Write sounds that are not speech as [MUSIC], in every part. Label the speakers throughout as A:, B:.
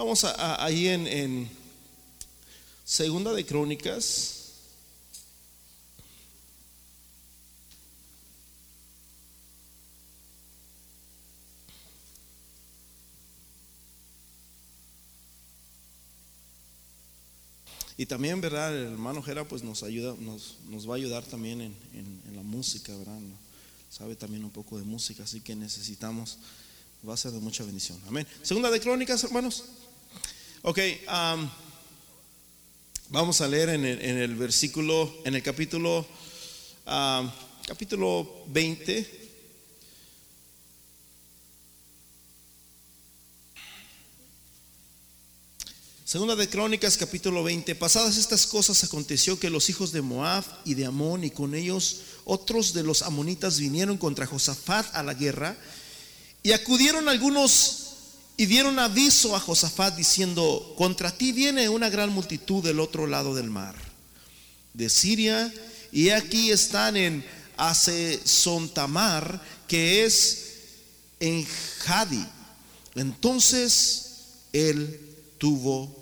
A: Vamos a, ahí en, en Segunda de Crónicas. Y también, ¿verdad? El hermano Jera pues nos ayuda, nos, nos va a ayudar también en, en, la música, ¿verdad? Sabe también un poco de música, así que necesitamos, va a ser de mucha bendición. Amén. Segunda de Crónicas, hermanos. Ok, vamos a leer en el, en el, versículo, en el capítulo, capítulo 20. Segunda de Crónicas capítulo 20. Pasadas estas cosas aconteció que los hijos de Moab y de Amón y con ellos otros de los amonitas vinieron contra Josafat a la guerra y acudieron algunos y dieron aviso a Josafat diciendo, contra ti viene una gran multitud del otro lado del mar, de Siria, y aquí están en Asesontamar, que es en Jadi. Entonces él tuvo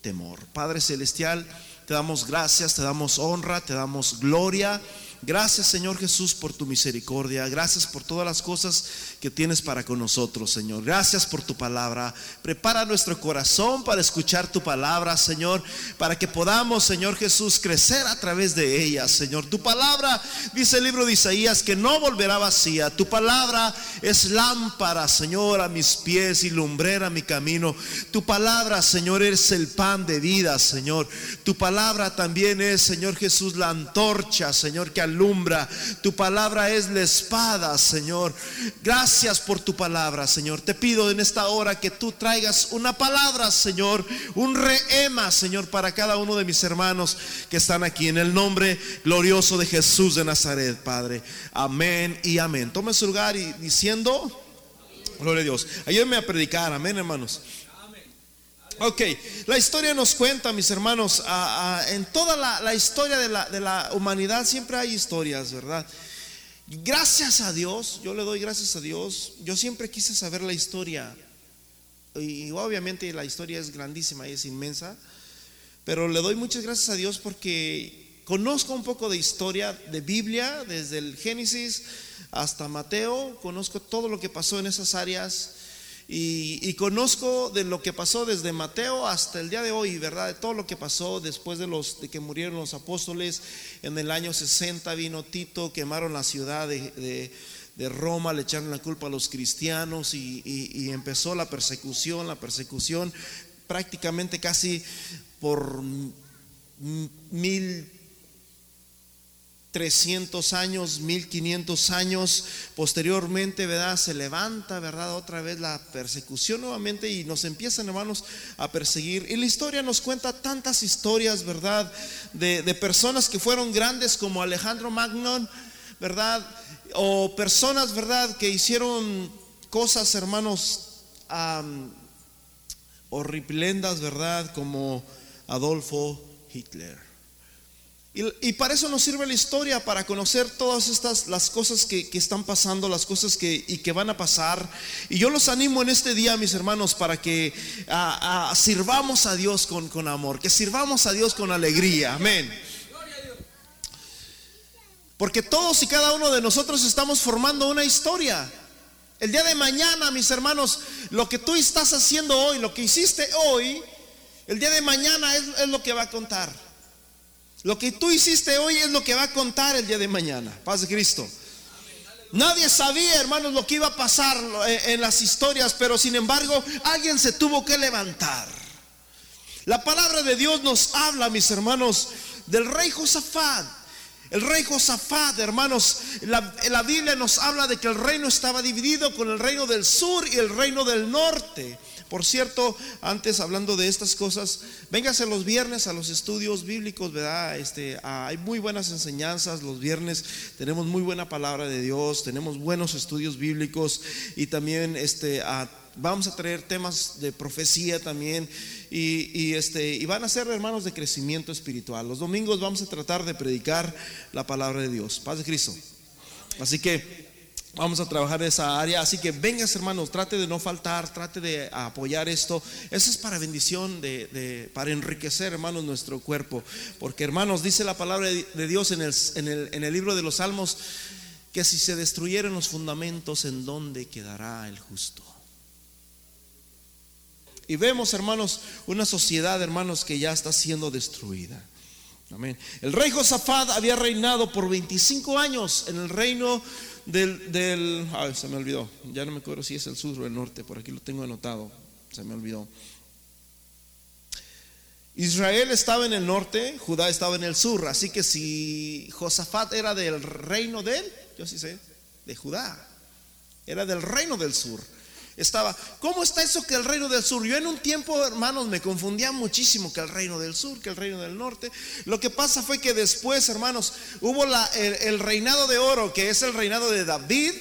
A: temor. Padre Celestial, te damos gracias, te damos honra, te damos gloria. Gracias Señor Jesús por tu misericordia. Gracias por todas las cosas que tienes para con nosotros, Señor. Gracias por tu palabra. Prepara nuestro corazón para escuchar tu palabra, Señor, para que podamos, Señor Jesús, crecer a través de ella, Señor. Tu palabra, dice el libro de Isaías, que no volverá vacía. Tu palabra es lámpara, Señor, a mis pies y lumbrera a mi camino. Tu palabra, Señor, es el pan de vida, Señor. Tu palabra también es, Señor Jesús, la antorcha, Señor, que alumbra. Tu palabra es la espada, Señor. Gracias por tu palabra, Señor. Te pido en esta hora que tú traigas una palabra, Señor, un reema, Señor, para cada uno de mis hermanos que están aquí. En el nombre glorioso de Jesús de Nazaret, Padre. Amén y amén. Tome su lugar y diciendo, gloria a Dios. Ayúdenme a predicar, amén, hermanos. Ok, la historia nos cuenta, mis hermanos, en toda la, historia de la, de la, humanidad siempre hay historias, ¿verdad? Gracias a Dios, yo le doy gracias a Dios, yo siempre quise saber la historia, y obviamente la historia es grandísima y es inmensa, pero le doy muchas gracias a Dios porque conozco un poco de historia de Biblia, desde el Génesis hasta Mateo, conozco todo lo que pasó en esas áreas y, conozco de lo que pasó desde Mateo hasta el día de hoy, ¿verdad? De todo lo que pasó después de, los, de que murieron los apóstoles. En el año 60 vino Tito, quemaron la ciudad de, Roma, le echaron la culpa a los cristianos y, y empezó la persecución, la persecución prácticamente casi por mil 300 años, 1500 años posteriormente, ¿verdad? Se levanta, ¿verdad? Otra vez la persecución nuevamente y nos empiezan, hermanos, a perseguir. Y la historia nos cuenta tantas historias, ¿verdad? De, personas que fueron grandes como Alejandro Magnon, ¿verdad? O personas, ¿verdad? Que hicieron cosas, hermanos, um, ¿verdad? Como Adolfo Hitler. Y, para eso nos sirve la historia, para conocer todas estas las cosas que, están pasando, las cosas que, y que van a pasar. Y yo los animo en este día, mis hermanos, para que sirvamos a Dios con, con amor, que sirvamos a Dios con alegría. Amén. Porque todos y cada uno de nosotros estamos formando una historia. El día de mañana, mis hermanos, lo que tú estás haciendo hoy, lo que hiciste hoy, el día de mañana es lo que va a contar. Lo que tú hiciste hoy es lo que va a contar el día de mañana. Paz de Cristo. Nadie sabía, hermanos, lo que iba a pasar en las historias, pero sin embargo, alguien se tuvo que levantar. La palabra de Dios nos habla, mis hermanos, del rey Josafat. El rey Josafat, hermanos, la, la, Biblia nos habla de que el reino estaba dividido con el reino del sur y el reino del norte. Por cierto, antes hablando de estas cosas, véngase los viernes a los estudios bíblicos, ¿verdad? Este, ah, hay muy buenas enseñanzas los viernes, tenemos muy buena palabra de Dios, tenemos buenos estudios bíblicos y también este, ah, vamos a traer temas de profecía también y, este, y van a ser hermanos de crecimiento espiritual. Los domingos vamos a tratar de predicar la palabra de Dios. Paz de Cristo. Así que Vamos a trabajar esa área, así que vengas hermanos, trate de no faltar, trate de apoyar esto. Eso es para bendición, de, para enriquecer hermanos nuestro cuerpo. Porque hermanos, dice la palabra de Dios en el, en el, en el libro de los Salmos, que si se destruyeran los fundamentos, ¿en dónde quedará el justo? Y vemos hermanos una sociedad hermanos que ya está siendo destruida. Amén. El rey Josafat había reinado por 25 años en el reino del, del se me olvidó, ya no me acuerdo si es el sur o el norte, por aquí lo tengo anotado, se me olvidó. Israel estaba en el norte, Judá estaba en el sur, así que si Josafat era del reino de él, yo sí sé, de Judá, era del reino del sur estaba, ¿cómo está eso que el reino del sur? Yo en un tiempo, hermanos, me confundía muchísimo que el reino del sur, que el reino del norte. Lo que pasa fue que después, hermanos, hubo el, reinado de oro, que es el reinado de David,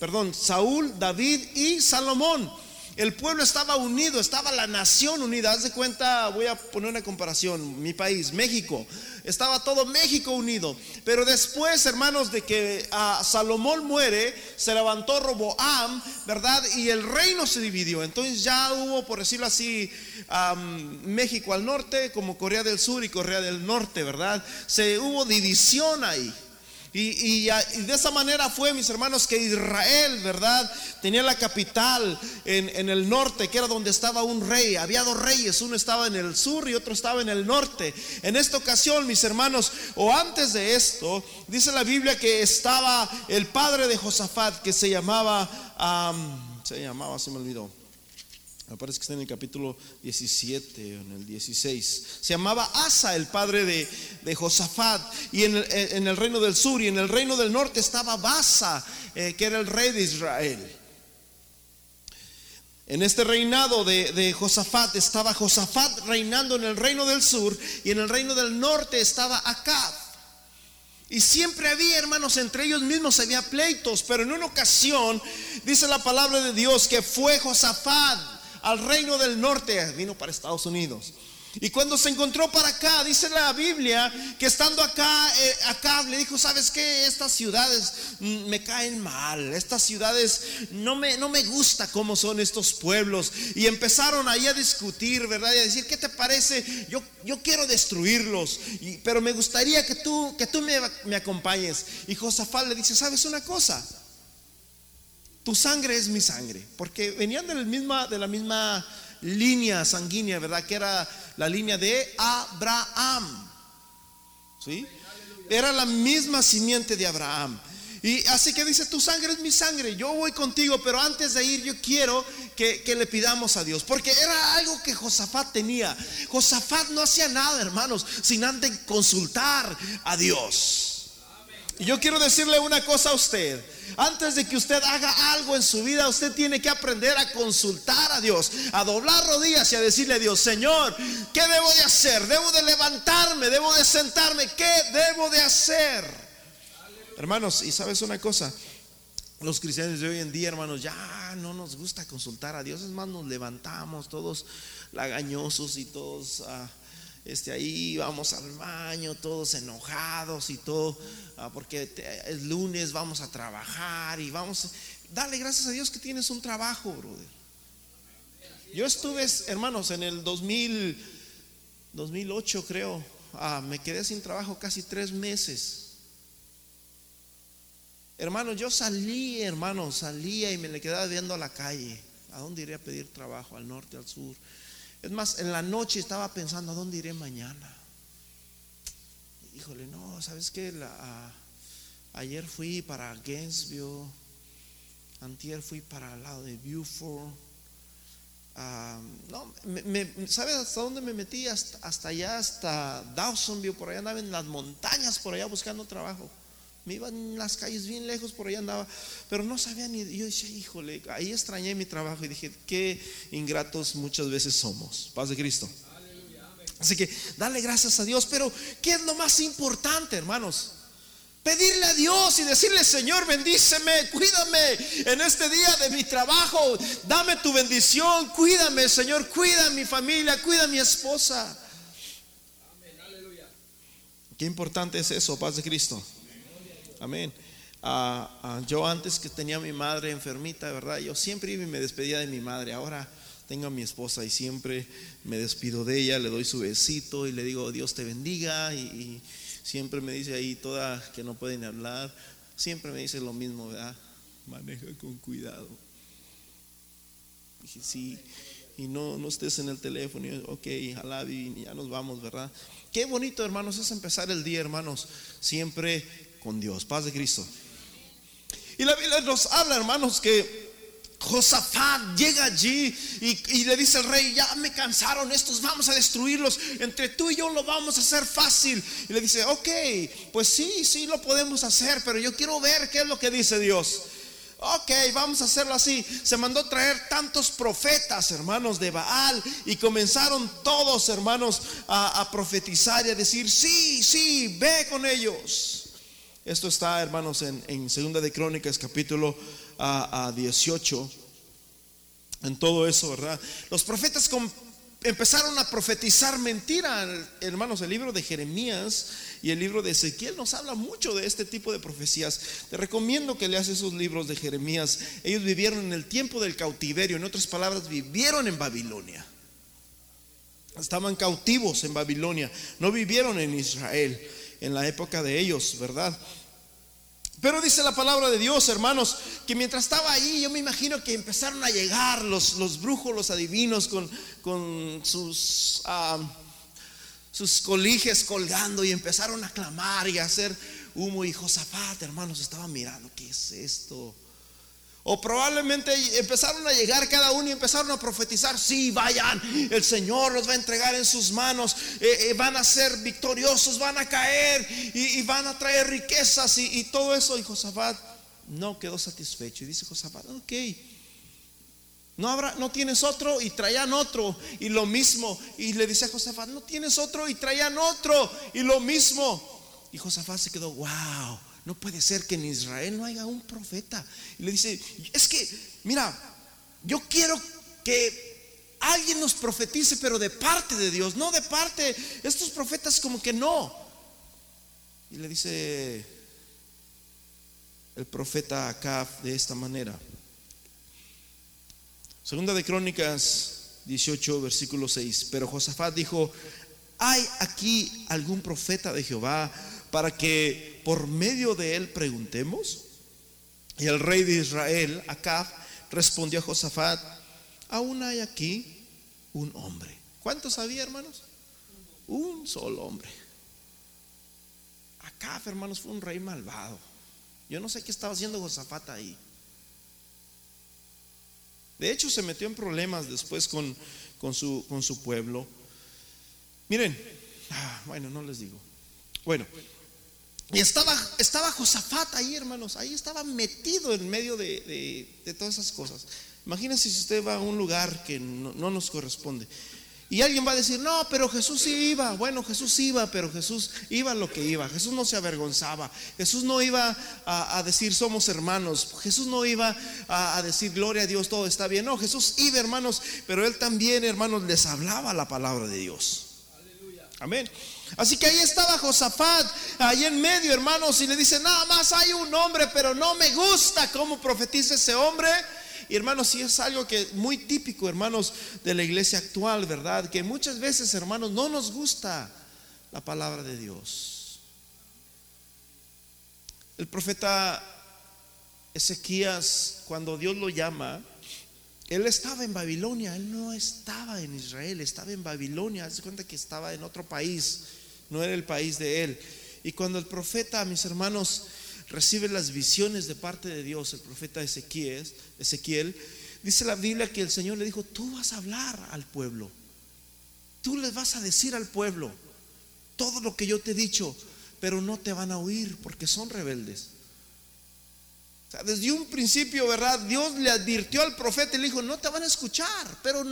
A: perdón, Saúl, David y Salomón. El pueblo estaba unido, estaba la nación unida. Haz de cuenta, voy a poner una comparación, mi país, México estaba todo México unido. Pero después, hermanos, de que a Salomón muere, se levantó Roboam, ¿verdad? Y el reino se dividió. Entonces ya hubo, por decirlo así, México al norte, como Corea del Sur y Corea del Norte, ¿verdad? Se hubo división ahí. Y, de esa manera fue, mis hermanos, que Israel, ¿verdad? Tenía la capital en, el norte, que era donde estaba un rey. Había dos reyes, uno estaba en el sur y otro estaba en el norte. En esta ocasión, mis hermanos, o antes de esto, dice la Biblia que estaba el padre de Josafat, que se llamaba, se llamaba, se me olvidó. Me parece que está en el capítulo 17 o en el 16. Se llamaba Asa, el padre de, Josafat. Y en el, reino del sur y en el reino del norte estaba Basa, eh, que era el rey de Israel. En este reinado de, de, Josafat estaba Josafat reinando en el reino del sur y en el reino del norte estaba Acab. Y siempre había, hermanos, entre ellos mismos había pleitos, pero en una ocasión dice la palabra de Dios que fue Josafat al reino del norte, vino para Estados Unidos. Y cuando se encontró para acá, dice la Biblia que estando acá, eh, acá le dijo, ¿sabes qué? Estas ciudades mm, me caen mal, estas ciudades no me, no me gusta cómo son estos pueblos. Y empezaron ahí a discutir, ¿verdad? Y a decir, ¿qué te parece? Yo, yo quiero destruirlos, pero me gustaría que tú, que tú me, me acompañes. Y Josafat le dice, ¿sabes una cosa? Tu sangre es mi sangre, porque venían de la misma, línea sanguínea, ¿verdad? Que era la línea de Abraham. ¿Sí? Era la misma simiente de Abraham. Y así que dice, tu sangre es mi sangre, yo voy contigo, pero antes de ir yo quiero que, que, le pidamos a Dios, porque era algo que Josafat tenía. Josafat no hacía nada, hermanos, sin antes consultar a Dios. Y yo quiero decirle una cosa a usted. Antes de que usted haga algo en su vida, usted tiene que aprender a consultar a Dios, a doblar rodillas y a decirle a Dios, Señor, ¿qué debo de hacer? ¿Debo de levantarme? ¿Debo de sentarme? ¿Qué debo de hacer? Hermanos, y sabes una cosa, los cristianos de hoy en día, hermanos, ya no nos gusta consultar a Dios, es más, nos levantamos todos lagañosos y todos... Ah, este, ahí vamos al baño, todos enojados y todo, ah, porque es lunes, vamos a trabajar y vamos, dale gracias a Dios que tienes un trabajo, brother. Yo estuve, hermanos, en el 2000, 2008 creo, ah, me quedé sin trabajo casi tres meses. Hermanos, yo salí, hermanos, salía y me le quedaba viendo a la calle. ¿A dónde iría a pedir trabajo? ¿Al norte, al sur? Es más, en la noche estaba pensando, ¿a dónde iré mañana? Híjole, no, ¿sabes qué? ayer fui para Gainesville, antier fui para el lado de Beaufort. Ah, no, ¿sabes hasta dónde me metí? Hasta, allá, hasta Dawsonville, por allá andaba en las montañas, por allá buscando trabajo. Me iba en las calles bien lejos, por allá andaba, pero no sabía ni. Yo decía, híjole, ahí extrañé mi trabajo y dije, qué ingratos muchas veces somos. Paz de Cristo. Así que dale gracias a Dios, pero ¿qué es lo más importante, hermanos? Pedirle a Dios y decirle, Señor, bendíceme, cuídame en este día de mi trabajo, dame tu bendición, cuídame, Señor, cuida a mi familia, cuida a mi esposa. Qué importante es eso, paz de Cristo. Amén. yo antes que tenía mi madre enfermita, ¿verdad? Yo siempre iba y me despedía de mi madre. Ahora tengo a mi esposa y siempre me despido de ella, le doy su besito y le digo Dios te bendiga y, siempre me dice ahí toda que no pueden hablar, siempre me dice lo mismo, ¿verdad? Maneja con cuidado. Dije, sí, y no, no estés en el teléfono, y, ok, y ya nos vamos, ¿verdad? Qué bonito, hermanos, es empezar el día, hermanos, siempre con Dios. Paz de Cristo. Y la Biblia nos habla, hermanos, que Josafat llega allí y, le dice al rey, ya me cansaron estos, vamos a destruirlos, entre tú y yo lo vamos a hacer fácil. Y le dice, ok, pues sí, sí lo podemos hacer, pero yo quiero ver qué es lo que dice Dios. Ok, vamos a hacerlo así. Se mandó traer tantos profetas, hermanos, de Baal. Y comenzaron todos, hermanos, a, profetizar y a decir, sí, sí, ve con ellos. Esto está, hermanos, en, Segunda de Crónicas, capítulo a, 18. En todo eso, ¿verdad? Los profetas empezaron a profetizar mentira, hermanos. El libro de Jeremías y el libro de Ezequiel nos habla mucho de este tipo de profecías. Te recomiendo que leas esos libros de Jeremías. Ellos vivieron en el tiempo del cautiverio, en otras palabras, vivieron en Babilonia. Estaban cautivos en Babilonia, no vivieron en Israel en la época de ellos, ¿verdad? Pero dice la palabra de Dios, hermanos, que mientras estaba ahí, yo me imagino que empezaron a llegar los, los brujos, los adivinos, con, con sus, ah, sus coliges colgando y empezaron a clamar y a hacer humo. Y Josafat, hermanos, estaba mirando, ¿qué es esto? O probablemente empezaron a llegar cada uno y empezaron a profetizar, sí, vayan, el Señor los va a entregar en sus manos, eh, eh, van a ser victoriosos, van a caer y, van a traer riquezas y, todo eso. Y Josafat no quedó satisfecho y dice Josafat, ok, no, habrá, no tienes otro y traían otro y lo mismo. Y le dice a Josafat, no tienes otro y traían otro y lo mismo. Y Josafat se quedó, wow no puede ser que en Israel no haya un profeta. Y le dice, es que, mira, yo quiero que alguien nos profetice, pero de parte de Dios, no de parte, estos profetas como que no. Y le dice el profeta Acab de esta manera. Segunda de Crónicas 18, versículo 6. Pero Josafat dijo, ¿hay aquí algún profeta de Jehová para que por medio de él preguntemos? Y el rey de Israel, Acab, respondió a Josafat, aún hay aquí un hombre. ¿Cuántos había, hermanos? Un solo hombre. Acab, hermanos, fue un rey malvado. Yo no sé qué estaba haciendo Josafat ahí. De hecho, se metió en problemas después con, con, su, con su pueblo. Miren, ah, bueno, no les digo. Bueno, y estaba, estaba Josafat ahí, hermanos, ahí estaba metido en medio de, todas esas cosas. Imagínense si usted va a un lugar que no, nos corresponde. Y alguien va a decir, no, pero Jesús sí iba. Bueno, Jesús iba, pero Jesús iba lo que iba. Jesús no se avergonzaba. Jesús no iba a, decir somos hermanos. Jesús no iba a, a, decir gloria a Dios, todo está bien. No, Jesús iba, hermanos, pero él también, hermanos, les hablaba la palabra de Dios. Amén. Así que ahí estaba Josafat, ahí en medio, hermanos, y le dice, nada más hay un hombre, pero no me gusta cómo profetiza ese hombre. Y hermanos, si es algo que muy típico, hermanos, de la iglesia actual, ¿verdad? Que muchas veces, hermanos, no nos gusta la palabra de Dios. El profeta Ezequías, cuando Dios lo llama, él estaba en Babilonia, él no estaba en Israel, estaba en Babilonia. Haz cuenta que estaba en otro país no era el país de él. Y cuando el profeta, mis hermanos, recibe las visiones de parte de Dios, el profeta Ezequiel, Ezequiel, dice la Biblia que el Señor le dijo, tú vas a hablar al pueblo, tú les vas a decir al pueblo todo lo que yo te he dicho, pero no te van a oír porque son rebeldes. O sea, desde un principio, ¿verdad? Dios le advirtió al profeta y le dijo, no te van a escuchar, pero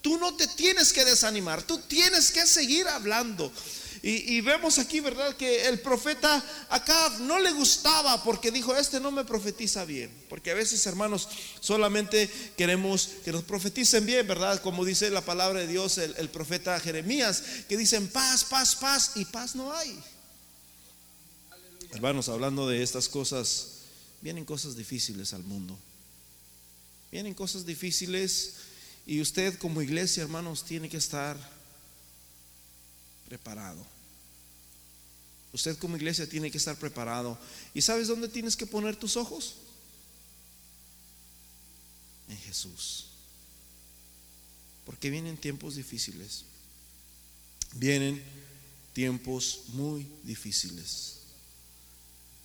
A: tú no te tienes que desanimar, tú tienes que seguir hablando. Y, vemos aquí, ¿verdad? Que el profeta acá no le gustaba porque dijo, este no me profetiza bien. Porque a veces, hermanos, solamente queremos que nos profeticen bien, ¿verdad? Como dice la palabra de Dios, el, el profeta Jeremías, que dicen paz, paz, paz, y paz no hay. Hermanos, hablando de estas cosas, vienen cosas difíciles al mundo. Vienen cosas difíciles y usted como iglesia, hermanos, tiene que estar preparado. Usted como iglesia tiene que estar preparado. ¿Y sabes dónde tienes que poner tus ojos? En Jesús. Porque vienen tiempos difíciles. Vienen tiempos muy difíciles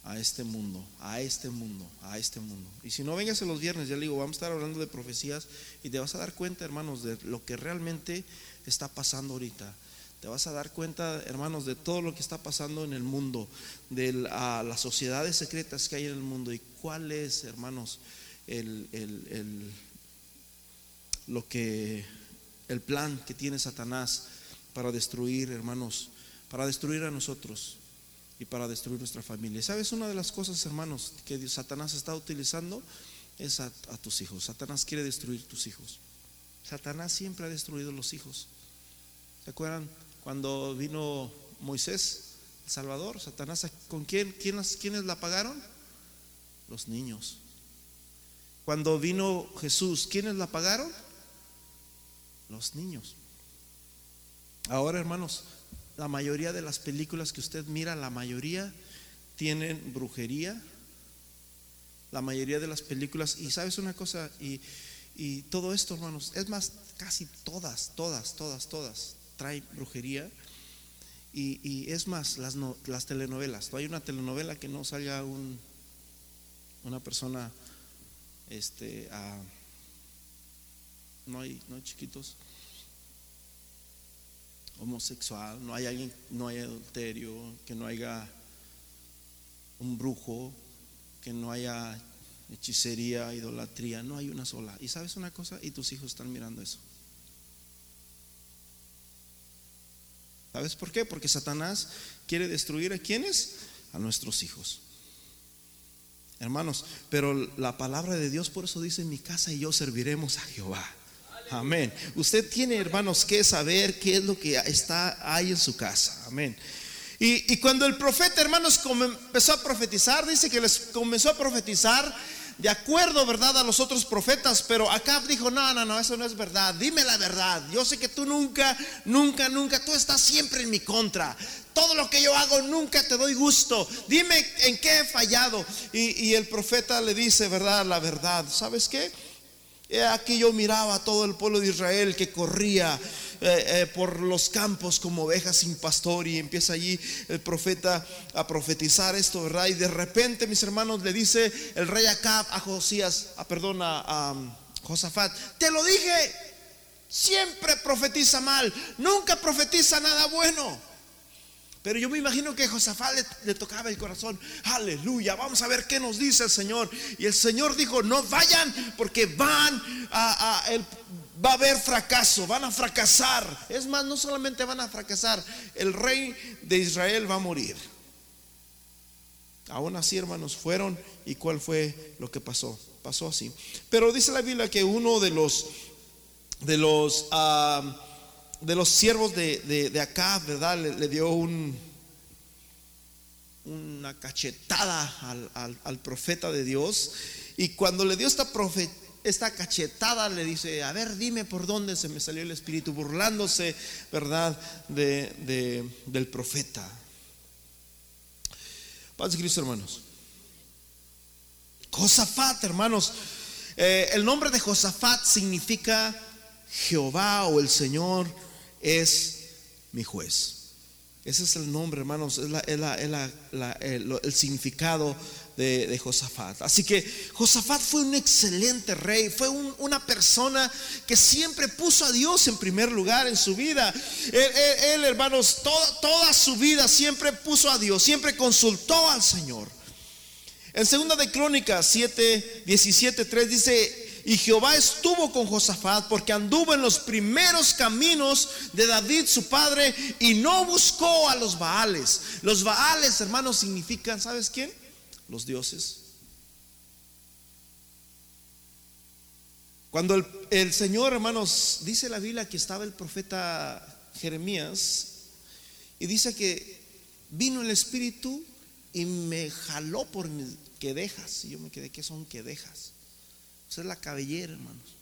A: a este mundo, a este mundo, a este mundo. Y si no vengas los viernes, ya le digo, vamos a estar hablando de profecías y te vas a dar cuenta, hermanos, de lo que realmente está pasando ahorita. Te vas a dar cuenta, hermanos, de todo lo que está pasando en el mundo, de las sociedades secretas que hay en el mundo y cuál es, hermanos, el, lo que, el plan que tiene Satanás para destruir, hermanos, para destruir a nosotros y para destruir nuestra familia. ¿Sabes? Una de las cosas, hermanos, que Satanás está utilizando es a, a tus hijos. Satanás quiere destruir tus hijos. Satanás siempre ha destruido los hijos. ¿Se acuerdan cuando vino Moisés, el Salvador? Satanás, ¿con quién? ¿Quiénes, quiénes la pagaron? Los niños. Cuando vino Jesús, ¿quiénes la pagaron? Los niños. Ahora, hermanos, la mayoría de las películas que usted mira, la mayoría tienen brujería. La mayoría de las películas, y sabes una cosa, y, todo esto, hermanos, es más, casi todas, todas, todas, todas traen brujería. Y, es más, las, las telenovelas. No hay una telenovela que no salga un, una persona, este, no hay, no hay chiquitos homosexual, no hay alguien, no hay adulterio, que no haya un brujo, que no haya hechicería, idolatría, no hay una sola. Y sabes una cosa, y tus hijos están mirando eso. ¿Sabes por qué? Porque Satanás quiere destruir a quienes? A nuestros hijos. Hermanos, pero la palabra de Dios por eso dice, mi casa y yo serviremos a Jehová. Amén. Usted tiene, hermanos, que saber qué es lo que está ahí en su casa. Amén. Y, cuando el profeta, hermanos, empezó a profetizar, dice que les comenzó a profetizar de acuerdo, ¿verdad?, a los otros profetas, pero acá dijo, no, no, no, eso no es verdad, dime la verdad, yo sé que tú nunca, nunca, nunca, tú estás siempre en mi contra, todo lo que yo hago nunca te doy gusto, dime en qué he fallado. Y, y el profeta le dice, ¿verdad?, la verdad, ¿sabes qué? Aquí yo miraba a todo el pueblo de Israel que corría eh, eh, por los campos como ovejas sin pastor y empieza allí el profeta a profetizar esto, ¿verdad? Y de repente, mis hermanos, le dice el rey Acab a Josías, a, perdón, a, um, Josafat, te lo dije, siempre profetiza mal, nunca profetiza nada bueno. Pero yo me imagino que Josafat le, tocaba el corazón. Aleluya, vamos a ver qué nos dice el Señor. Y el Señor dijo, no vayan porque van a, va a haber fracaso, van a fracasar. Es más, no solamente van a fracasar, el rey de Israel va a morir. Aún así, hermanos, fueron y cuál fue lo que pasó. Pasó así. Pero dice la Biblia que uno de los de los ah, de los siervos de, acá, ¿verdad? Le, dio un, una cachetada al, profeta de Dios. Y cuando le dio esta, esta cachetada, le dice, a ver, dime por dónde se me salió el espíritu, burlándose, ¿verdad? De, del profeta. Paz Cristo, hermanos. Josafat, hermanos. Eh, el nombre de Josafat significa Jehová o el Señor es mi juez. Ese es el nombre, hermanos, es, el, significado de, Josafat. Así que Josafat fue un excelente rey, fue una persona que siempre puso a Dios en primer lugar en su vida. Él, hermanos, toda su vida siempre puso a Dios, siempre consultó al Señor. En segunda de Crónicas 7, 17, 3 dice, y Jehová estuvo con Josafat porque anduvo en los primeros caminos de David su padre y no buscó a los Baales. Los Baales, hermanos, significan, ¿sabes quién? Los dioses. Cuando el, el Señor, hermanos, dice la Biblia que estaba el profeta Jeremías y dice que vino el Espíritu y me jaló por mi, que dejas. Y yo me quedé, ¿qué son que dejas? Esa es la cabellera, hermanos.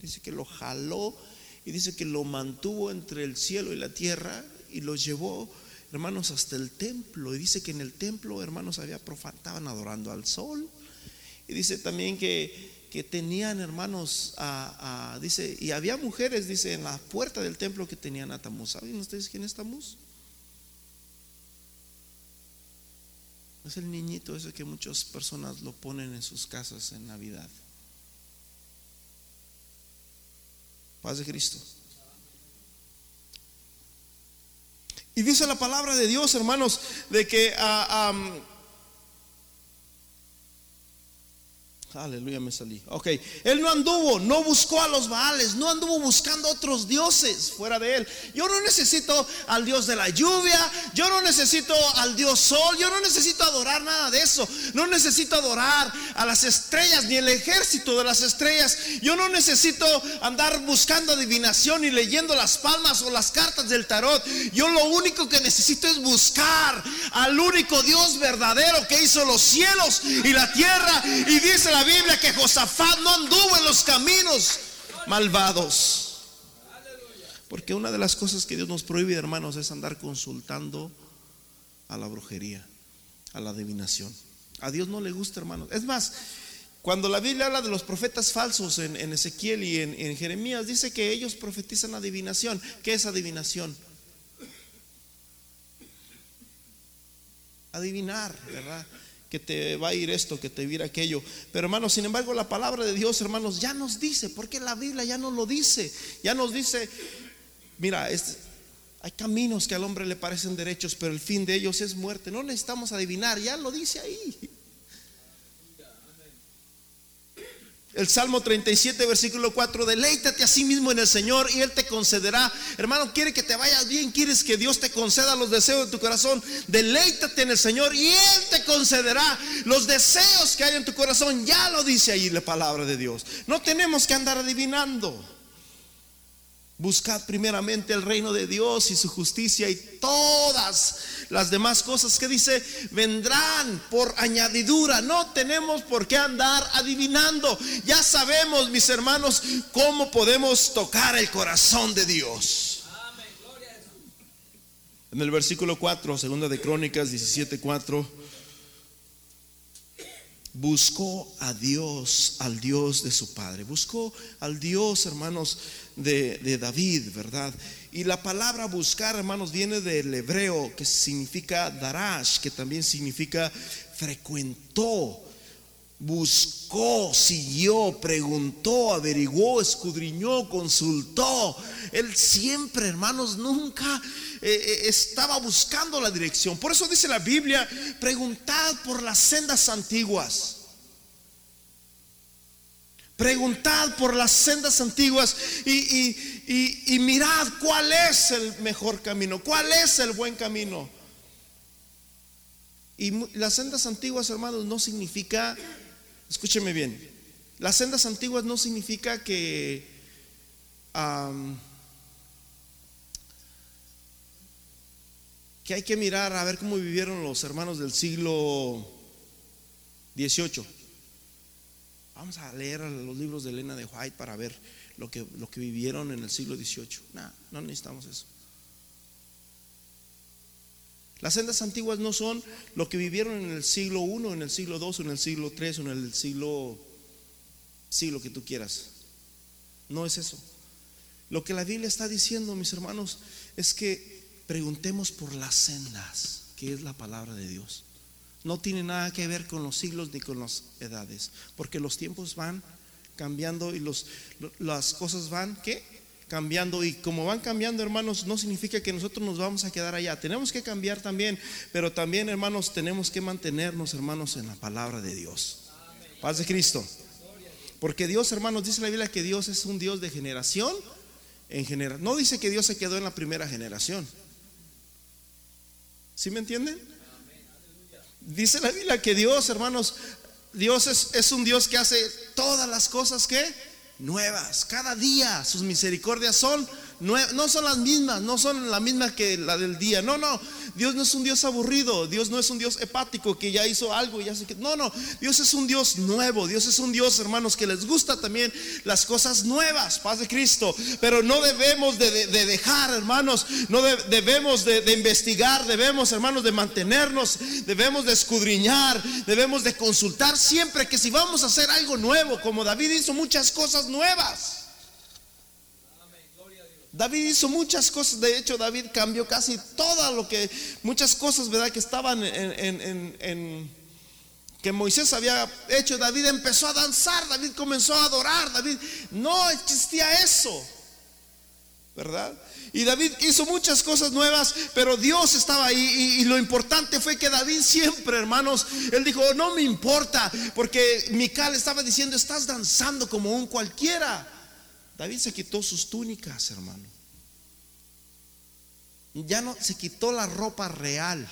A: Dice que lo jaló y dice que lo mantuvo entre el cielo y la tierra y lo llevó, hermanos, hasta el templo. Y dice que en el templo, hermanos, había estaban adorando al sol. Y dice también que, que tenían, hermanos, dice, y había mujeres, dice, en la puerta del templo que tenían a Tamuz. ¿Saben ustedes quién es Tamuz? Es el niñito ese que muchas personas lo ponen en sus casas en Navidad. Paz de Cristo. Y dice la palabra de Dios, hermanos, de que uh, Aleluya, me salí. Ok, él no anduvo, no buscó a los Baales, no anduvo buscando otros dioses fuera de él. Yo no necesito al Dios de la lluvia, yo no necesito al Dios sol, yo no necesito adorar nada de eso. No necesito adorar a las estrellas ni el ejército de las estrellas. Yo no necesito andar buscando adivinación y leyendo las palmas o las cartas del tarot. Yo lo único que necesito es buscar al único Dios verdadero que hizo los cielos y la tierra. Y dice la Biblia que Josafat no anduvo en los caminos malvados. Porque una de las cosas que Dios nos prohíbe, hermanos, es andar consultando a la brujería, a la adivinación. A Dios no le gusta, hermanos. Es más, cuando la Biblia habla de los profetas falsos en, Ezequiel y en, en, Jeremías, dice que ellos profetizan adivinación. ¿Qué es adivinación? Adivinar, ¿verdad? Que te va a ir esto, que te va a ir aquello. Pero hermanos, sin embargo, la palabra de Dios, hermanos, ya nos dice, porque la Biblia ya nos lo dice, ya nos dice, mira, hay caminos que al hombre le parecen derechos, pero el fin de ellos es muerte. No necesitamos adivinar, ya lo dice ahí. El Salmo 37, versículo 4, deleítate a sí mismo en el Señor y Él te concederá. Hermano, quiere que te vayas bien, quieres que Dios te conceda los deseos de tu corazón. Deleítate en el Señor y Él te concederá los deseos que hay en tu corazón. Ya lo dice ahí la palabra de Dios. No tenemos que andar adivinando. Buscad primeramente el reino de Dios y su justicia y todas las demás cosas que dice vendrán por añadidura. No tenemos por qué andar adivinando. Ya sabemos, mis hermanos, cómo podemos tocar el corazón de Dios. En el versículo 4, segunda de Crónicas 17, 4 buscó a Dios, al Dios de su padre, buscó al Dios, hermanos, de, David, ¿verdad? Y la palabra buscar, hermanos, viene del hebreo que significa darash, que también significa frecuentó, buscó, siguió, preguntó, averiguó, escudriñó, consultó. Él siempre, hermanos, nunca eh, eh, estaba buscando la dirección. Por eso dice la Biblia, preguntad por las sendas antiguas. Preguntad por las sendas antiguas y, y mirad cuál es el mejor camino, cuál es el buen camino. Y las sendas antiguas, hermanos, no significa, escúcheme bien, las sendas antiguas no significa que que hay que mirar a ver cómo vivieron los hermanos del siglo XVIII. Vamos a leer los libros de Elena de White para ver lo que, lo que vivieron en el siglo XVIII. No, no necesitamos eso. Las sendas antiguas no son lo que vivieron en el siglo I, en el siglo II, en el siglo III, en el siglo, siglo que tú quieras. No es eso. Lo que la Biblia está diciendo, mis hermanos, es que preguntemos por las sendas, que es la palabra de Dios. No tiene nada que ver con los siglos ni con las edades, porque los tiempos van cambiando y los, las cosas van, ¿qué? Cambiando y como van cambiando, hermanos, no significa que nosotros nos vamos a quedar allá. Tenemos que cambiar también, pero también, hermanos, tenemos que mantenernos, hermanos, en la palabra de Dios. Paz de Cristo. Porque Dios, hermanos, dice la Biblia que Dios es un Dios de generación en generación. No dice que Dios se quedó en la primera generación. ¿Sí me entienden? Dice la Biblia que Dios, hermanos, Dios es, un Dios que hace todas las cosas que nuevas. Cada día sus misericordias son no son las mismas, no son la misma que la del día. No, no, Dios no es un Dios aburrido, Dios no es un Dios hepático que ya hizo algo y ya se No, no, Dios es un Dios nuevo, Dios es un Dios, hermanos, que les gusta también las cosas nuevas, paz de Cristo. Pero no debemos de, dejar, hermanos, no debemos de, de investigar, debemos, hermanos, de mantenernos, debemos de escudriñar, debemos de consultar siempre que si vamos a hacer algo nuevo, como David hizo muchas cosas nuevas. David hizo muchas cosas, de hecho David cambió casi todo lo que, muchas cosas, ¿verdad? Que estaban en, que Moisés había hecho. David empezó a danzar, David comenzó a adorar, David, no existía eso, ¿verdad? Y David hizo muchas cosas nuevas, pero Dios estaba ahí. Y, y, lo importante fue que David siempre, hermanos, él dijo, no me importa, porque Mical estaba diciendo, estás danzando como un cualquiera. David se quitó sus túnicas, hermano. Ya no se quitó la ropa real.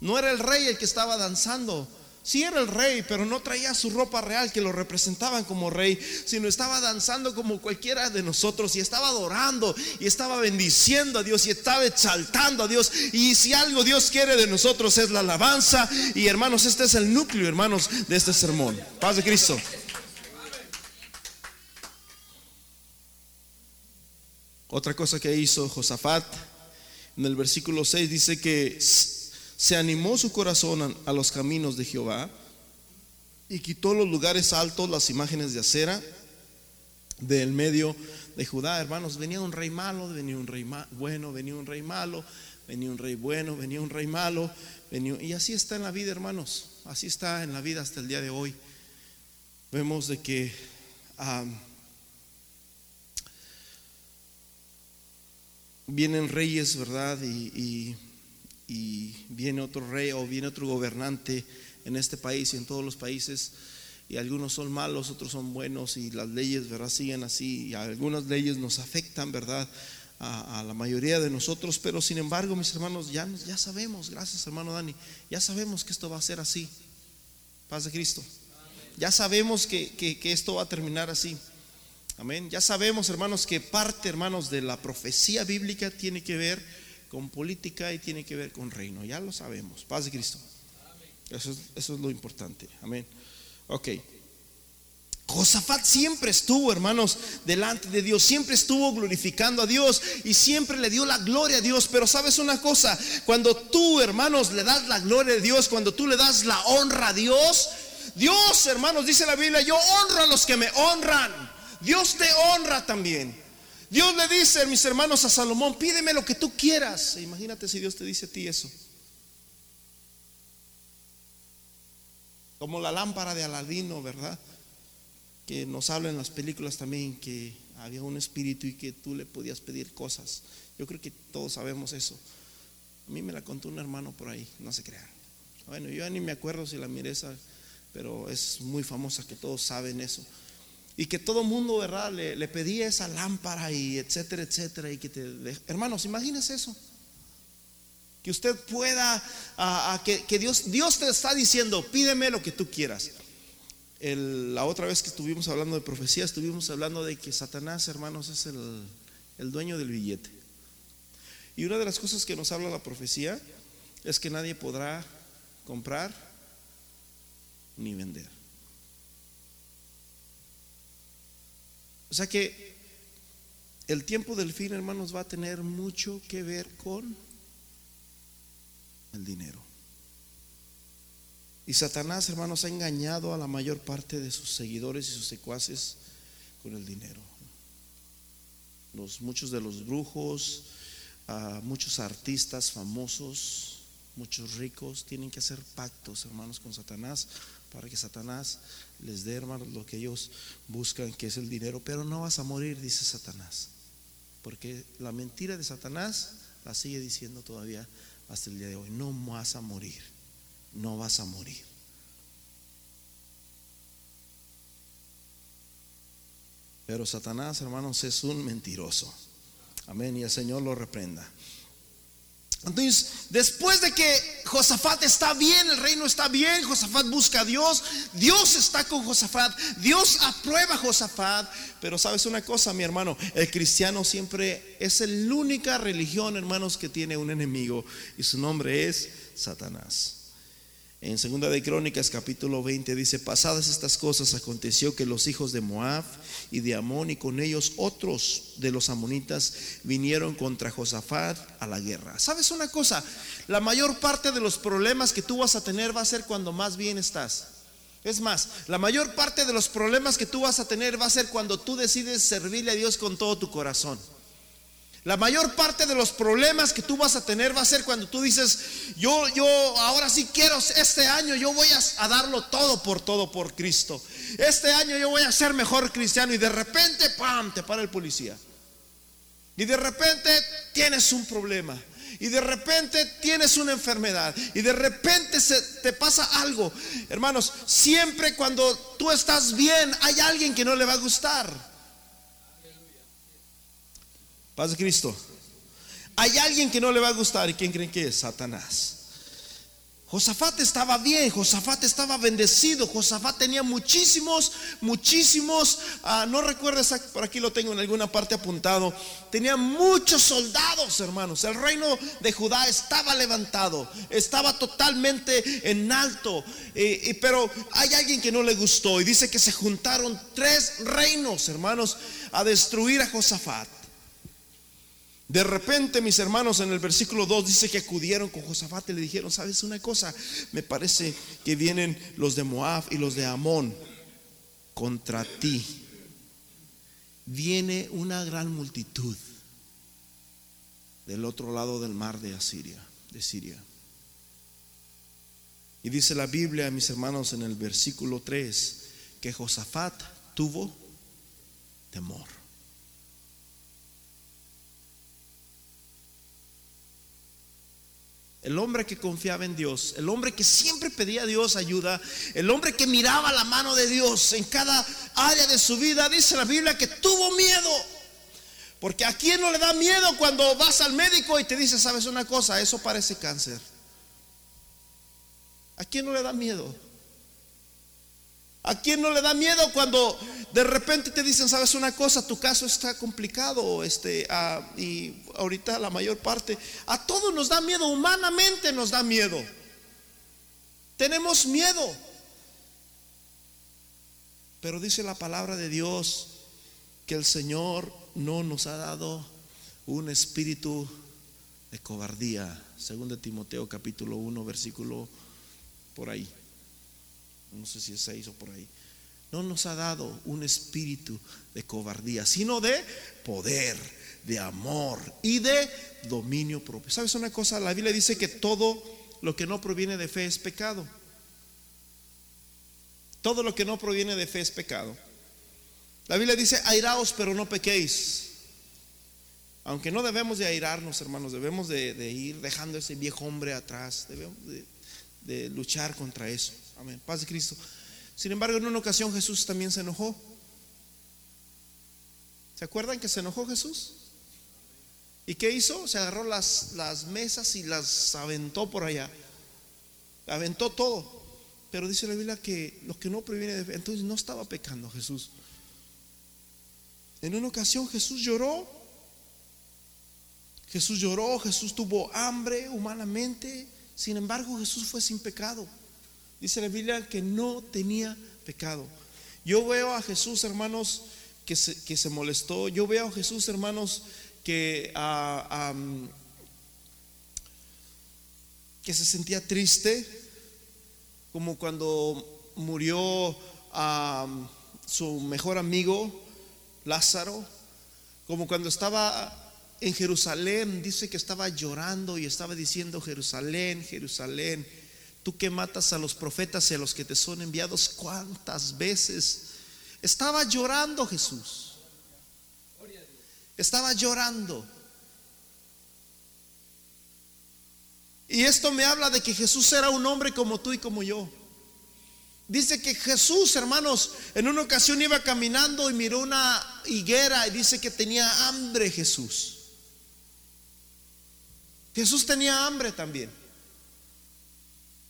A: No era el rey el que estaba danzando. Sí era el rey, pero no traía su ropa real que lo representaban como rey, sino estaba danzando como cualquiera de nosotros y estaba adorando y estaba bendiciendo a Dios y estaba exaltando a Dios. Y si algo Dios quiere de nosotros es la alabanza. Y hermanos, este es el núcleo, hermanos, de este sermón. Paz de Cristo. Otra cosa que hizo Josafat, en el versículo 6 dice que se animó su corazón a los caminos de Jehová y quitó los lugares altos, las imágenes de acera del medio de Judá. Hermanos, venía un rey malo, venía un rey bueno, venía un rey malo, venía un rey bueno, venía un rey malo, venía, y así está en la vida, hermanos, así está en la vida hasta el día de hoy. Vemos de que vienen reyes, ¿verdad? Y, viene otro rey o viene otro gobernante en este país y en todos los países. Y algunos son malos, otros son buenos y las leyes, ¿verdad? Siguen así. Y algunas leyes nos afectan, ¿verdad? A, la mayoría de nosotros, pero sin embargo, mis hermanos, ya, ya sabemos, gracias hermano Dani, ya sabemos que esto va a ser así. Paz de Cristo. Ya sabemos que, que esto va a terminar así. Amén. Ya sabemos, hermanos, que parte, hermanos, de la profecía bíblica tiene que ver con política y tiene que ver con reino. Ya lo sabemos. Paz de Cristo. Eso es, eso es lo importante. Amén. Ok. Josafat siempre estuvo, hermanos, delante de Dios, siempre estuvo glorificando a Dios y siempre le dio la gloria a Dios. Pero sabes una cosa, cuando tú, hermanos, le das la gloria a Dios, cuando tú le das la honra a Dios, Dios, hermanos, dice la Biblia, yo honro a los que me honran. Dios te honra también. Dios le dice, mis hermanos, a Salomón, pídeme lo que tú quieras. Imagínate si Dios te dice a ti eso. Como la lámpara de Aladino, ¿verdad? Que nos habla en las películas también que había un espíritu y que tú le podías pedir cosas. Yo creo que todos sabemos eso. A mí me la contó un hermano por ahí, no se crean. Bueno, yo ni me acuerdo si la miré esa, pero es muy famosa que todos saben eso. Y que todo mundo, ¿verdad? Le, pedía esa lámpara y etcétera, etcétera. Y que te, hermanos, imagínese eso. Que usted pueda, a, que, Dios, Dios te está diciendo, pídeme lo que tú quieras. la otra vez que estuvimos hablando de profecía, estuvimos hablando de que Satanás, hermanos, es el, el dueño del billete. Y una de las cosas que nos habla la profecía es que nadie podrá comprar ni vender. O sea que el tiempo del fin, hermanos, va a tener mucho que ver con el dinero. Y Satanás, hermanos, ha engañado a la mayor parte de sus seguidores y sus secuaces con el dinero. Los, muchos de los brujos, muchos artistas famosos, muchos ricos tienen que hacer pactos, hermanos, con Satanás para que Satanás les dé, hermanos, lo que ellos buscan, que es el dinero. Pero no vas a morir, dice Satanás. Porque la mentira de Satanás la sigue diciendo todavía hasta el día de hoy. No vas a morir. No vas a morir. Pero Satanás, hermanos, es un mentiroso. Amén. Y el Señor lo reprenda. Entonces, después de que Josafat está bien, el reino está bien, Josafat busca a Dios, Dios está con Josafat, Dios aprueba a Josafat. Pero sabes una cosa, mi hermano, el cristiano siempre es la única religión, hermanos, que tiene un enemigo y su nombre es Satanás. En segunda de Crónicas capítulo 20 dice, pasadas estas cosas aconteció que los hijos de Moab y de Amón y con ellos otros de los amonitas vinieron contra Josafat a la guerra. ¿Sabes una cosa? La mayor parte de los problemas que tú vas a tener va a ser cuando más bien estás. Es más, la mayor parte de los problemas que tú vas a tener va a ser cuando tú decides servirle a Dios con todo tu corazón. La mayor parte de los problemas que tú vas a tener va a ser cuando tú dices, yo, yo ahora sí quiero, este año yo voy a, darlo todo por todo por Cristo. Este año yo voy a ser mejor cristiano y de repente, ¡pam!, te para el policía. Y de repente tienes un problema. Y de repente tienes una enfermedad. Y de repente se te pasa algo. Hermanos, siempre cuando tú estás bien hay alguien que no le va a gustar. Paz de Cristo. Hay alguien que no le va a gustar. ¿Y quién creen que es? Satanás. Josafat estaba bien, Josafat estaba bendecido, Josafat tenía muchísimos, muchísimos, ah, no recuerdo por aquí lo tengo en alguna parte apuntado, tenía muchos soldados, hermanos. El reino de Judá estaba levantado, estaba totalmente en alto, pero hay alguien que no le gustó y dice que se juntaron tres reinos, hermanos, a destruir a Josafat. De repente, mis hermanos, en el versículo 2 dice que acudieron con Josafat y le dijeron, ¿sabes una cosa? Me parece que vienen los de Moab y los de Amón contra ti. Viene una gran multitud del otro lado del mar de Asiria, de Siria. Y dice la Biblia, mis hermanos, en el versículo 3, que Josafat tuvo temor. El hombre que confiaba en Dios, el hombre que siempre pedía a Dios ayuda, el hombre que miraba la mano de Dios en cada área de su vida, dice la Biblia que tuvo miedo. Porque a quién no le da miedo cuando vas al médico y te dice, sabes una cosa, eso parece cáncer. ¿A quién no le da miedo? ¿A quién no le da miedo cuando de repente te dicen, sabes una cosa, tu caso está complicado, este, ah, y ahorita la mayor parte, a todos nos da miedo, humanamente nos da miedo. Tenemos miedo. Pero dice la palabra de Dios que el Señor no nos ha dado un espíritu de cobardía. Según de Timoteo capítulo 1, versículo por ahí no sé si es seis o por ahí, no nos ha dado un espíritu de cobardía, sino de poder, de amor y de dominio propio. ¿Sabes una cosa? La Biblia dice que todo lo que no proviene de fe es pecado. Todo lo que no proviene de fe es pecado. La Biblia dice, airaos pero no pequéis. Aunque no debemos de airarnos, hermanos, debemos de, ir dejando ese viejo hombre atrás, debemos de luchar contra eso. Amén. Paz de Cristo. Sin embargo, en una ocasión Jesús también se enojó. ¿Se acuerdan que se enojó Jesús? ¿Y qué hizo? Se agarró las, las mesas y las aventó por allá. Aventó todo. Pero dice la Biblia que lo que no previene de entonces no estaba pecando Jesús. En una ocasión Jesús lloró. Jesús lloró, Jesús tuvo hambre humanamente. Sin embargo, Jesús fue sin pecado. Dice la Biblia que no tenía pecado. Yo veo a Jesús, hermanos, que se, molestó. Yo veo a Jesús, hermanos, que, ah, que se sentía triste, como cuando murió a su mejor amigo, Lázaro, como cuando estaba en Jerusalén, dice que estaba llorando y estaba diciendo, Jerusalén, Jerusalén Tú que matas a los profetas y a los que te son enviados, ¿cuántas veces? Estaba llorando Jesús. Estaba llorando. Y esto me habla de que Jesús era un hombre como tú y como yo. Dice que Jesús, hermanos, en una ocasión iba caminando y miró una higuera y dice que tenía hambre Jesús. Jesús tenía hambre también.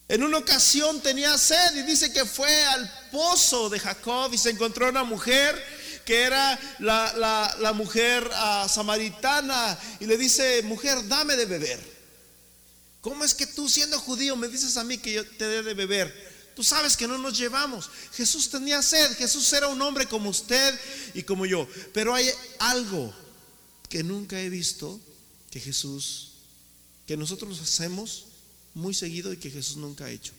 A: En una ocasión tenía sed y dice que fue al pozo de Jacob y se encontró una mujer que era la, mujer ah, samaritana y le dice, mujer, dame de beber. ¿Cómo es que tú siendo judío me dices a mí que yo te dé de beber? Tú sabes que no nos llevamos. Jesús tenía sed, Jesús era un hombre como usted y como yo. Pero hay algo que nunca he visto que Jesús, que nosotros hacemos muy seguido y que Jesús nunca ha hecho.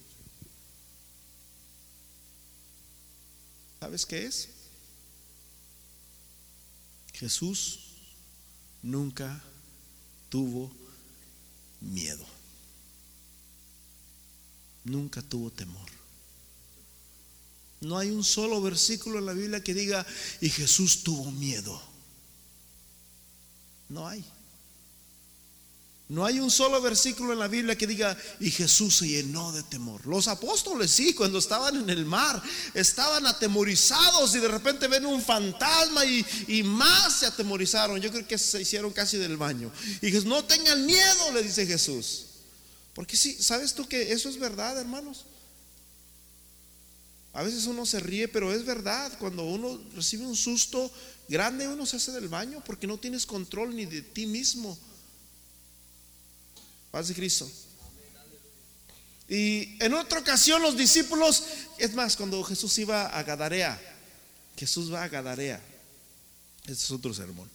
A: ¿Sabes qué es? Jesús nunca tuvo miedo. Nunca tuvo temor. No hay un solo versículo en la Biblia que diga, y Jesús tuvo miedo. No hay. No hay un solo versículo en la Biblia que diga, y Jesús se llenó de temor. Los apóstoles sí, cuando estaban en el mar, estaban atemorizados y de repente ven un fantasma y, y más se atemorizaron. Yo creo que se hicieron casi del baño. Y Jesús, no tengan miedo, le dice Jesús. Porque sí, ¿sabes tú que eso es verdad, hermanos? A veces uno se ríe, pero es verdad. Cuando uno recibe un susto grande, uno se hace del baño porque no tienes control ni de ti mismo. Paz de Cristo. Y en otra ocasión los discípulos, es más, cuando Jesús iba a Gadarea, Jesús va a Gadarea. Este es otro sermón.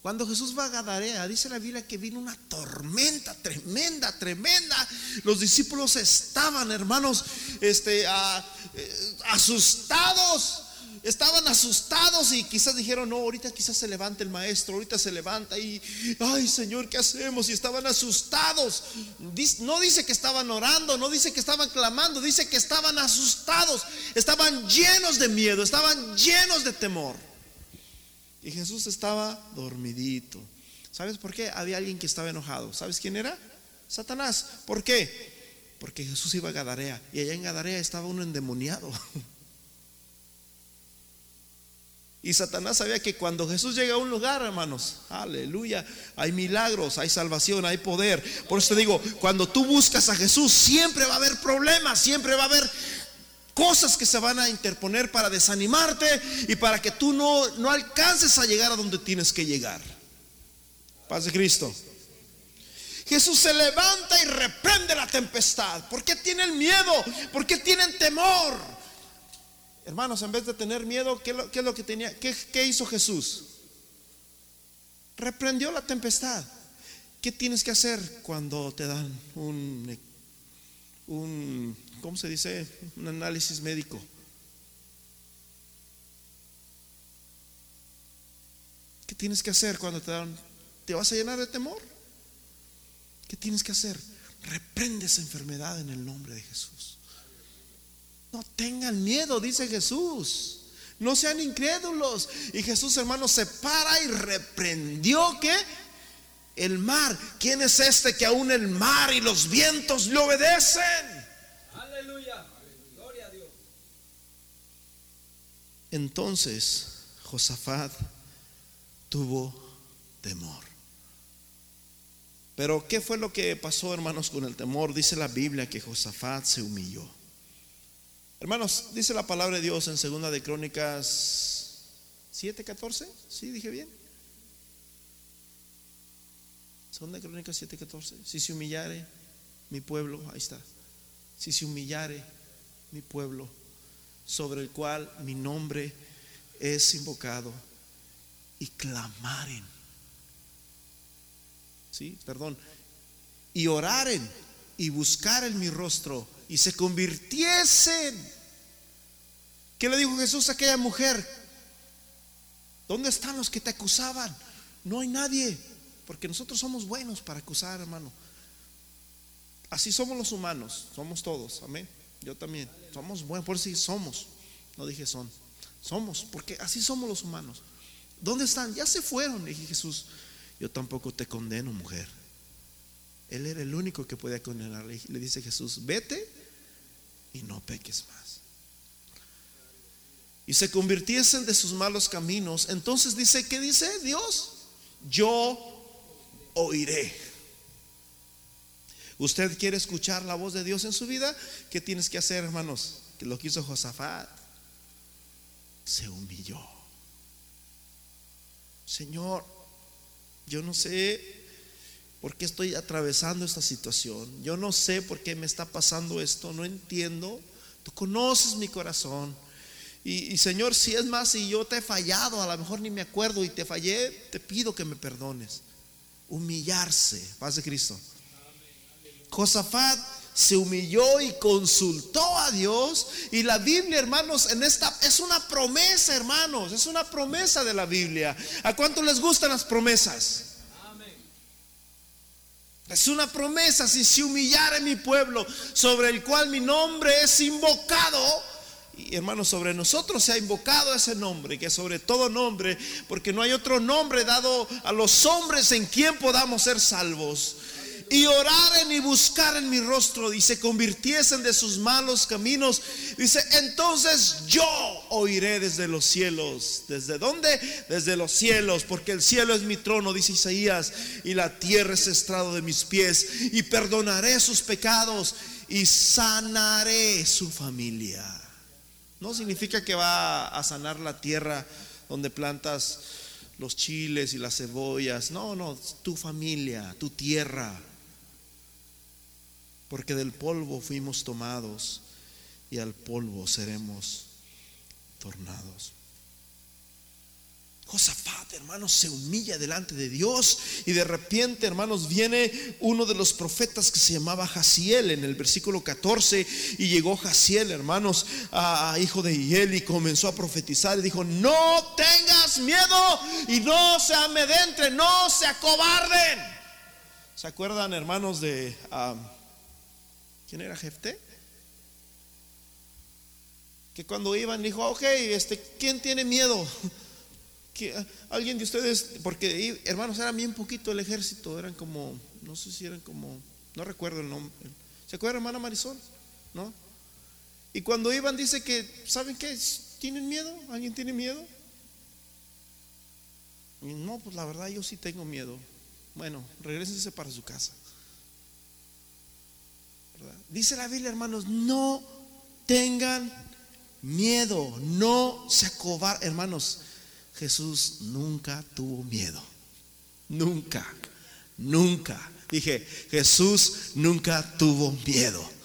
A: Cuando Jesús va a Gadarea, dice la Biblia que vino una tormenta tremenda, tremenda. Los discípulos estaban, hermanos, este, eh, asustados estaban asustados y quizás dijeron, no, ahorita quizás se levante el maestro, ahorita se levanta y, ay Señor, ¿qué hacemos? Y estaban asustados. No dice que estaban orando, no dice que estaban clamando, dice que estaban asustados, estaban llenos de miedo, estaban llenos de temor. Y Jesús estaba dormidito. ¿Sabes por qué? Había alguien que estaba enojado. ¿Sabes quién era? Satanás. ¿Por qué? Porque Jesús iba a Gadarea y allá en Gadarea estaba uno endemoniado. [LAUGHS] Y Satanás sabía que cuando Jesús llega a un lugar, hermanos, aleluya, hay milagros, hay salvación, hay poder. Por eso te digo, cuando tú buscas a Jesús, siempre va a haber problemas, siempre va a haber cosas que se van a interponer para desanimarte y para que tú no, no alcances a llegar a donde tienes que llegar. Paz de Cristo. Jesús se levanta y reprende la tempestad. ¿Por qué tienen miedo? ¿Por qué tienen temor? Hermanos, en vez de tener miedo, ¿qué, es lo que tenía? ¿Qué, hizo Jesús? Reprendió la tempestad. ¿Qué tienes que hacer cuando te dan un, un ¿cómo se dice? Un análisis médico. ¿Qué tienes que hacer cuando te dan? ¿Te vas a llenar de temor? ¿Qué tienes que hacer? Reprende esa enfermedad en el nombre de Jesús. No tengan miedo, dice Jesús. No sean incrédulos. Y Jesús, hermano, se para y reprendió que el mar. ¿Quién es este que aún el mar y los vientos le obedecen? Aleluya. Gloria a Dios. Entonces Josafat tuvo temor. Pero ¿qué fue lo que pasó, hermanos, con el temor? Dice la Biblia que Josafat se humilló. Hermanos, dice la palabra de Dios en segunda de Crónicas 7:14, ¿sí dije bien? Segunda de Crónicas 7:14, si se humillare mi pueblo, ahí está. Si se humillare mi pueblo, sobre el cual mi nombre es invocado, y clamaren. Sí, perdón. Y oraren y buscaren mi rostro y se convirtiesen. ¿Qué le dijo Jesús a aquella mujer? ¿Dónde están los que te acusaban? No hay nadie, porque nosotros somos buenos para acusar, hermano. Así somos los humanos, somos todos, amén. Yo también, somos buenos, por si somos, no dije son, somos, porque así somos los humanos. ¿Dónde están? Ya se fueron, le dije Jesús. Yo tampoco te condeno, mujer. Él era el único que podía condenarle. Le dice Jesús, vete y no peques más. Y se convirtiesen de sus malos caminos. Entonces dice, ¿qué dice Dios? Yo oiré. ¿Usted quiere escuchar la voz de Dios en su vida? ¿Qué tienes que hacer, hermanos? Que lo que hizo Josafat. Se humilló. Señor, yo no sé por qué estoy atravesando esta situación. Yo no sé por qué me está pasando esto. No entiendo. Tú conoces mi corazón. Y, Señor, si es más, si yo te he fallado, a lo mejor ni me acuerdo y te fallé, te pido que me perdones. Humillarse, paz de Cristo. Josafat se humilló y consultó a Dios. Y la Biblia, hermanos, en esta es una promesa, hermanos, es una promesa de la Biblia. ¿A cuánto les gustan las promesas? Es una promesa, si se humillare mi pueblo, sobre el cual mi nombre es invocado, y hermanos, sobre nosotros se ha invocado ese nombre, que sobre todo nombre, porque no hay otro nombre dado a los hombres en quien podamos ser salvos. Y oraren y buscaren mi rostro y se convirtiesen de sus malos caminos. Dice, entonces yo oiré desde los cielos. ¿Desde dónde? Desde los cielos, porque el cielo es mi trono, dice Isaías, y la tierra es estrado de mis pies. Y perdonaré sus pecados y sanaré su familia. No significa que va a sanar la tierra donde plantas los chiles y las cebollas. No, no, tu familia, tu tierra. Porque del polvo fuimos tomados y al polvo seremos tornados. Josafat, hermanos, se humilla delante de Dios y de repente, hermanos, viene uno de los profetas que se llamaba Jaciel en el versículo 14 y llegó Jaciel, hermanos, a, hijo de Hiel y comenzó a profetizar y dijo, no tengas miedo y no se amedrenten, no se acobarden. ¿Se acuerdan, hermanos, de... ¿Quién era Jefté? Que cuando iban dijo, ok, este, ¿quién tiene miedo? [LAUGHS] alguien de ustedes, porque hermanos, era bien poquito el ejército, eran como, no sé si eran como, no recuerdo el nombre. ¿Se acuerda, hermana Marisol? ¿No? Y cuando iban dice que, ¿saben qué? ¿Tienen miedo? ¿Alguien tiene miedo? no, pues la verdad yo sí tengo miedo. Bueno, regresense para su casa. Dice la Biblia, hermanos, no tengan miedo, no se acobar, hermanos. Jesús nunca tuvo miedo. Nunca, nunca. Dije, Jesús nunca tuvo miedo.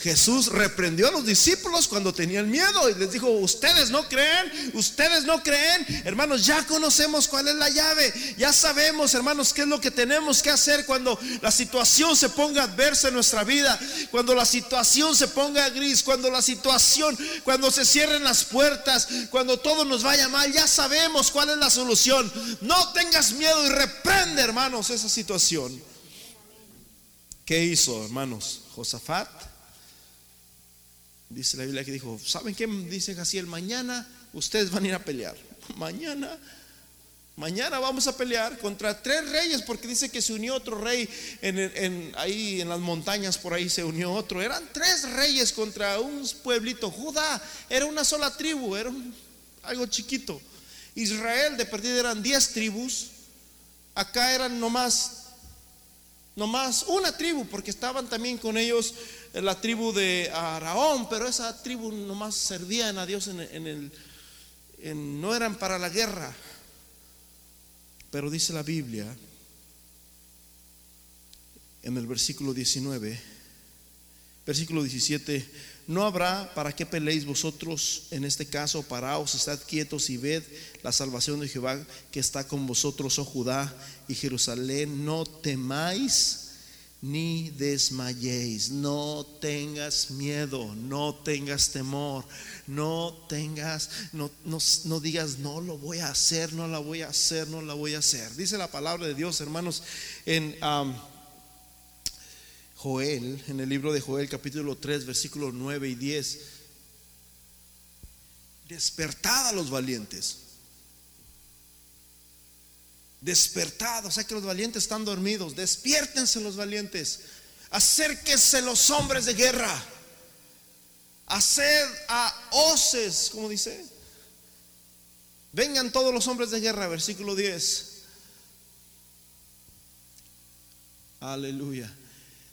A: Jesús reprendió a los discípulos cuando tenían miedo y les dijo, ustedes no creen, ustedes no creen, hermanos, ya conocemos cuál es la llave, ya sabemos, hermanos, qué es lo que tenemos que hacer cuando la situación se ponga adversa en nuestra vida, cuando la situación se ponga gris, cuando la situación, cuando se cierren las puertas, cuando todo nos vaya mal, ya sabemos cuál es la solución. No tengas miedo y reprende, hermanos, esa situación. ¿Qué hizo, hermanos? Josafat Dice la Biblia que dijo, ¿saben qué? Dice el mañana ustedes van a ir a pelear. [LAUGHS] Mañana, mañana vamos a pelear contra tres reyes, porque dice que se unió otro rey en, ahí en las montañas, por ahí se unió otro. Eran tres reyes contra un pueblito. Judá era una sola tribu, era algo chiquito. Israel de perdida eran diez tribus. Acá eran nomás nomás una tribu, porque estaban también con ellos la tribu de Araón, pero esa tribu nomás servían a Dios en, el, no eran para la guerra. Pero dice la Biblia en el versículo 19, versículo 17, no habrá para qué peleéis vosotros en este caso, paraos, estad quietos y ved la salvación de Jehová que está con vosotros, oh Judá y Jerusalén, no temáis ni desmayéis, no tengas miedo, no tengas temor, no tengas, no, no, digas, no lo voy a hacer, no la voy a hacer, no la voy a hacer. Dice la palabra de Dios, hermanos, en Joel, en el libro de Joel capítulo 3, versículos 9 y 10, despertad a los valientes Despertad, o sea que los valientes están dormidos. Despiértense los valientes. Acérquense los hombres de guerra. Haced a hoces, como dice. Vengan todos los hombres de guerra, versículo 10. Aleluya.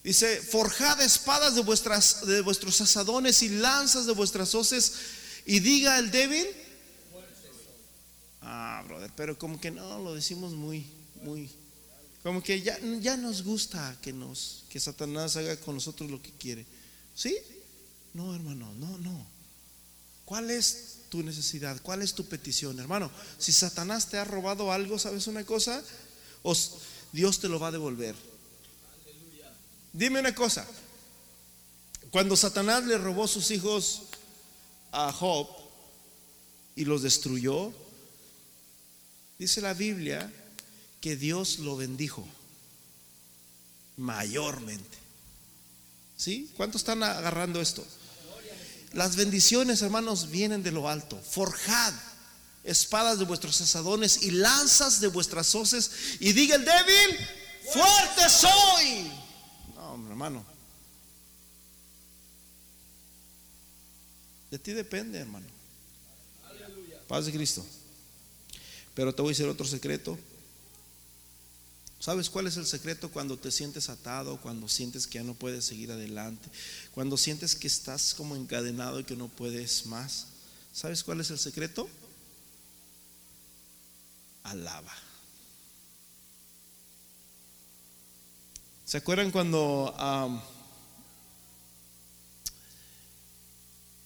A: Dice, forjad espadas de, vuestras, de vuestros asadones y lanzas de vuestras hoces y diga el débil. Ah, brother, pero como que no, lo decimos muy, muy, como que ya, ya nos gusta que nos, que Satanás haga con nosotros lo que quiere. ¿Sí? No, hermano, no, no. ¿Cuál es tu necesidad? ¿Cuál es tu petición, hermano? Si Satanás te ha robado algo, ¿sabes una cosa? Dios te lo va a devolver. Dime una cosa. Cuando Satanás le robó sus hijos a Job y los destruyó, dice la Biblia que Dios lo bendijo mayormente. ¿Sí? ¿Cuántos están agarrando esto? Las bendiciones, hermanos, vienen de lo alto. Forjad espadas de vuestros asadones y lanzas de vuestras hoces y diga el débil, fuerte soy. No, hermano. De ti depende, hermano. Paz de Cristo. Pero te voy a decir otro secreto. ¿Sabes cuál es el secreto cuando te sientes atado, cuando sientes que ya no puedes seguir adelante, cuando sientes que estás como encadenado y que no puedes más? ¿Sabes cuál es el secreto? Alaba. ¿Se acuerdan cuando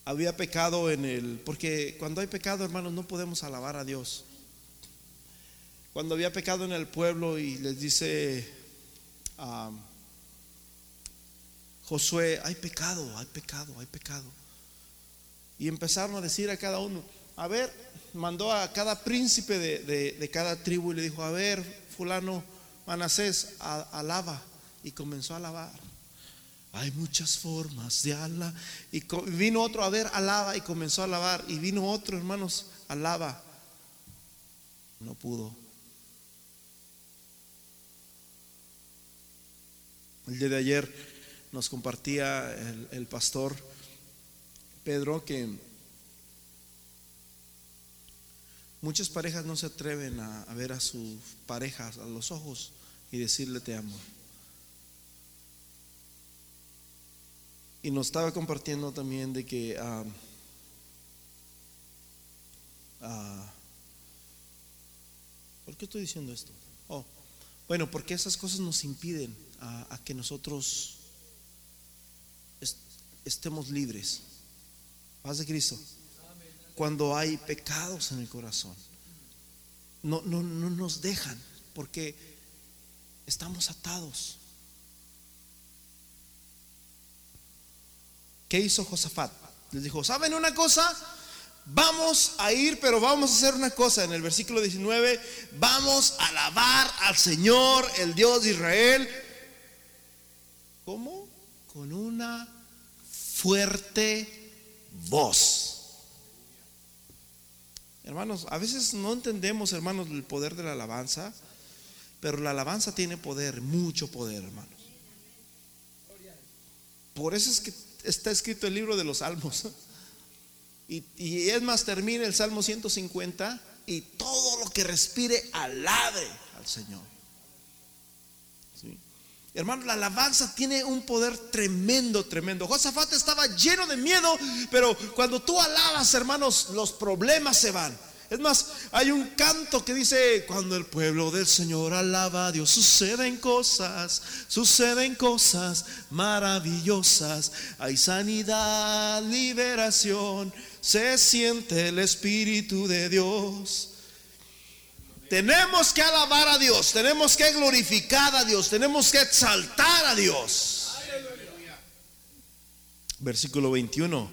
A: había pecado en el... Porque cuando hay pecado, hermanos, no podemos alabar a Dios cuando había pecado en el pueblo y les dice a Josué, hay pecado, hay pecado, hay pecado. Y empezaron a decir a cada uno, a ver, mandó a cada príncipe de, cada tribu y le dijo, a ver, fulano, Manasés, alaba. Y comenzó a alabar. Hay muchas formas de alabar. Y vino otro a ver, alaba y comenzó a alabar. Y vino otro, hermanos, alaba. No pudo. El día de ayer nos compartía el, pastor Pedro que muchas parejas no se atreven a, ver a sus parejas a los ojos y decirle te amo. Y nos estaba compartiendo también de que ah, ah, ¿por qué estoy diciendo esto? Oh, bueno, porque esas cosas nos impiden a, que nosotros estemos libres. Paz de Cristo. Cuando hay pecados en el corazón, no, no, no nos dejan porque estamos atados. ¿Qué hizo Josafat? Les dijo, ¿saben una cosa? Vamos a ir, pero vamos a hacer una cosa. En el versículo 19, vamos a alabar al Señor, el Dios de Israel, ¿Cómo? Con una fuerte voz. Hermanos, a veces no entendemos, hermanos, el poder de la alabanza, pero la alabanza tiene poder, mucho poder, hermanos. Por eso es que está escrito el libro de los salmos. Y, y es más, termina el Salmo 150 y todo lo que respire alabe al Señor. Hermano, la alabanza tiene un poder tremendo, tremendo. Josafat estaba lleno de miedo, pero cuando tú alabas, hermanos, los problemas se van. Es más, hay un canto que dice, cuando el pueblo del Señor alaba a Dios, suceden cosas, suceden cosas maravillosas. Hay sanidad, liberación, se siente el Espíritu de Dios. Tenemos que alabar a Dios, tenemos que glorificar a Dios, tenemos que exaltar a Dios. Versículo 21.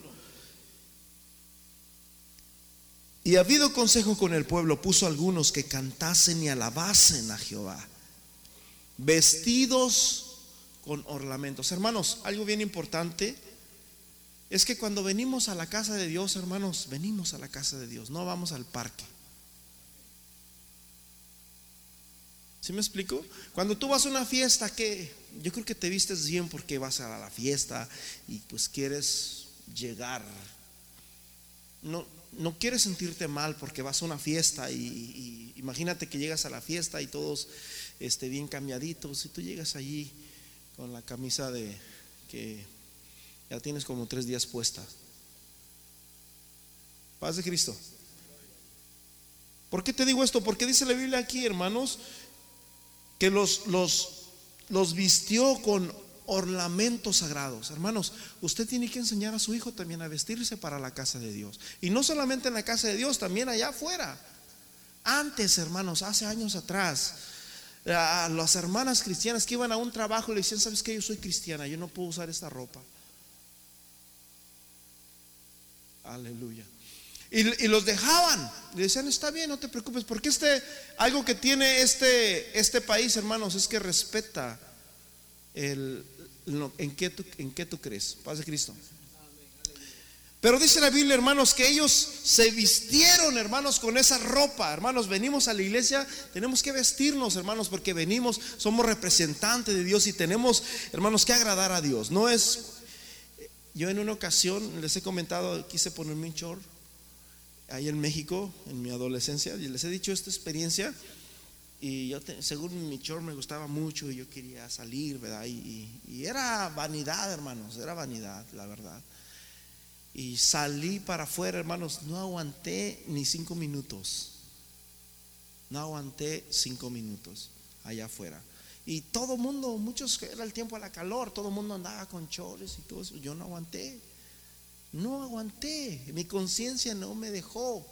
A: Y habido consejo con el pueblo, puso algunos que cantasen y alabasen a Jehová, vestidos con ornamentos. Hermanos, algo bien importante es que cuando venimos a la casa de Dios, hermanos, venimos a la casa de Dios, no vamos al parque. ¿Sí me explico? Cuando tú vas a una fiesta, que yo creo que te vistes bien porque vas a la fiesta y pues quieres llegar. No, no quieres sentirte mal porque vas a una fiesta y, imagínate que llegas a la fiesta y todos este, bien cambiaditos y tú llegas allí con la camisa de que ya tienes como tres días puesta. Paz de Cristo. ¿Por qué te digo esto? Porque dice la Biblia aquí, hermanos, que los, los, los vistió con ornamentos sagrados. Hermanos, usted tiene que enseñar a su hijo también a vestirse para la casa de Dios. Y no solamente en la casa de Dios, también allá afuera. Antes, hermanos, hace años atrás, a las hermanas cristianas que iban a un trabajo le decían, ¿sabes que Yo soy cristiana, yo no puedo usar esta ropa. Aleluya. Y, los dejaban. Le decían, está bien, no te preocupes. Porque este, algo que tiene este, este país, hermanos, es que respeta el, en, qué tú, en qué tú crees. Paz de Cristo. Pero dice la Biblia, hermanos, que ellos se vistieron, hermanos, con esa ropa. Hermanos, venimos a la iglesia, tenemos que vestirnos, hermanos, porque venimos, somos representantes de Dios y tenemos, hermanos, que agradar a Dios. No es, yo en una ocasión les he comentado, quise ponerme un short ahí en México, en mi adolescencia, y les he dicho esta experiencia. Y yo, según mi short me gustaba mucho y yo quería salir, ¿verdad? y era vanidad, hermanos, era vanidad, la verdad. Y salí para afuera, hermanos, no aguanté ni cinco minutos. No aguanté cinco minutos allá afuera. Y todo mundo, muchos, era el tiempo de la calor, todo el mundo andaba con chores y todo eso. Yo no aguanté. No aguanté. Mi conciencia no me dejó.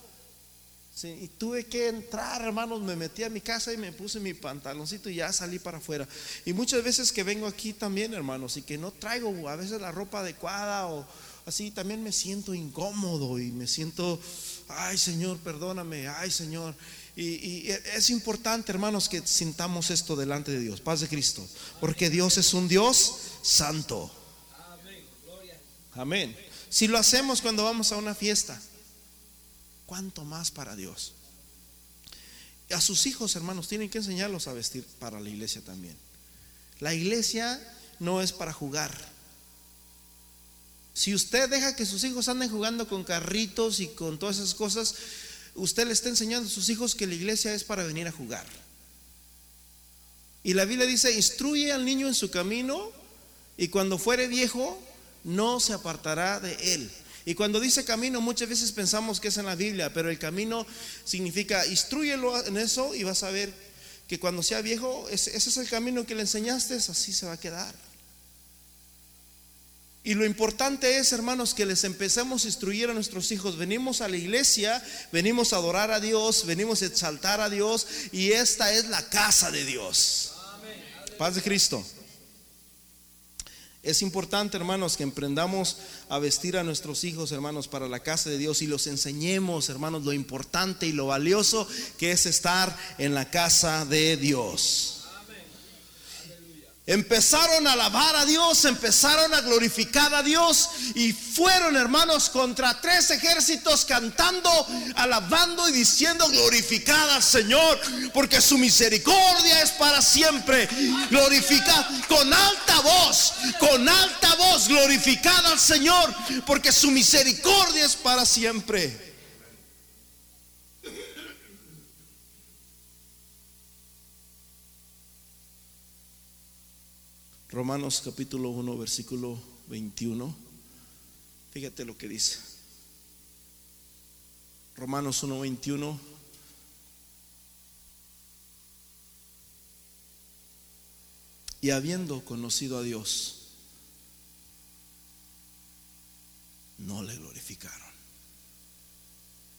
A: y tuve que entrar, hermanos, me metí a mi casa y me puse mi pantaloncito y ya salí para afuera. Y muchas veces que vengo aquí también, hermanos, y que no traigo a veces la ropa adecuada o, así también me siento incómodo y me siento, ay Señor, perdóname, ay Señor. Y, es importante, hermanos, que sintamos esto delante de Dios, paz de Cristo, porque Dios es un Dios santo. Amén. Si lo hacemos cuando vamos a una fiesta, ¿cuánto más para Dios? A sus hijos, hermanos, tienen que enseñarlos a vestir para la iglesia también. La iglesia no es para jugar. Si usted deja que sus hijos anden jugando con carritos y con todas esas cosas, usted le está enseñando a sus hijos que la iglesia es para venir a jugar. Y la Biblia dice, instruye al niño en su camino y cuando fuere viejo no se apartará de él. Y cuando dice camino, muchas veces pensamos que es en la Biblia, pero el camino significa, instruyelo en eso y vas a ver que cuando sea viejo, ese, es el camino que le enseñaste, así se va a quedar. Y lo importante es, hermanos, que les empecemos a instruir a nuestros hijos. Venimos a la iglesia, venimos a adorar a Dios, venimos a exaltar a Dios y esta es la casa de Dios. Paz de Cristo. Es importante, hermanos, que emprendamos a vestir a nuestros hijos, hermanos, para la casa de Dios y los enseñemos, hermanos, lo importante y lo valioso que es estar en la casa de Dios. Empezaron a alabar a Dios, empezaron a glorificar a Dios y fueron hermanos contra tres ejércitos cantando, alabando y diciendo glorificada al Señor, porque su misericordia es para siempre. Glorificada con alta voz, con alta voz, glorificada al Señor, porque su misericordia es para siempre. Romanos capítulo 1, versículo 21. Fíjate lo que dice. Romanos 1, 21. Y habiendo conocido a Dios, no le glorificaron.